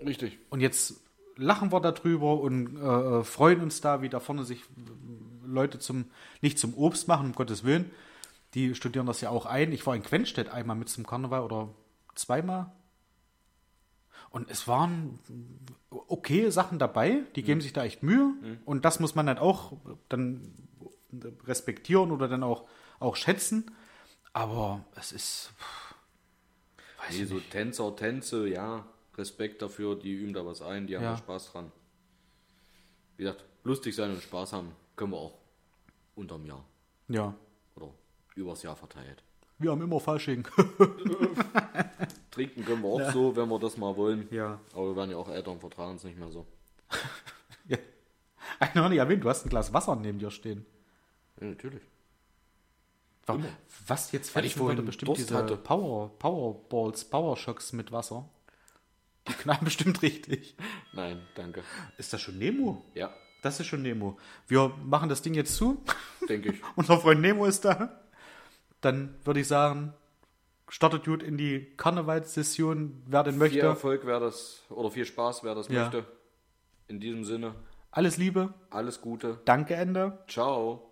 Richtig. Und jetzt lachen wir darüber und äh, freuen uns da, wie da vorne sich äh, Leute zum, nicht zum Obst machen, um Gottes Willen. Die studieren das ja auch ein. Ich war in Quenstedt einmal mit zum Karneval oder zweimal. Und es waren okay Sachen dabei, die geben sich da echt Mühe. Und das muss man dann auch dann respektieren oder dann auch, auch schätzen. Aber es ist. Weiß Nee, so nicht. Tänzer, Tänze, ja, Respekt dafür, die üben da was ein, die haben Ja. da Spaß dran. Wie gesagt, lustig sein und Spaß haben können wir auch unterm Jahr Ja. oder übers Jahr verteilt. Wir haben immer Fasching. *laughs* Trinken können wir auch so, wenn wir das mal wollen. Ja. Aber wir werden ja auch älter und vertragen es nicht mehr so. *laughs* Ja. Ich noch nicht erwähnt, du hast ein Glas Wasser neben dir stehen. Ja, natürlich. Wa- Was jetzt ich fertig wurde, vorhin bestimmt Durst diese hatte. Power, Powerballs, Powershocks mit Wasser. Die knallen *laughs* bestimmt richtig. Nein, danke. Ist das schon Nemo? Ja, Das ist schon Nemo. Wir machen das Ding jetzt zu. denke ich. *laughs* Unser Freund Nemo ist da. Dann würde ich sagen, startet gut in die Karnevalssession, wer denn möchte. Viel Erfolg, wer das, oder viel Spaß, wer das Ja. möchte. In diesem Sinne, Alles Liebe, alles Gute. danke Ende. Ciao.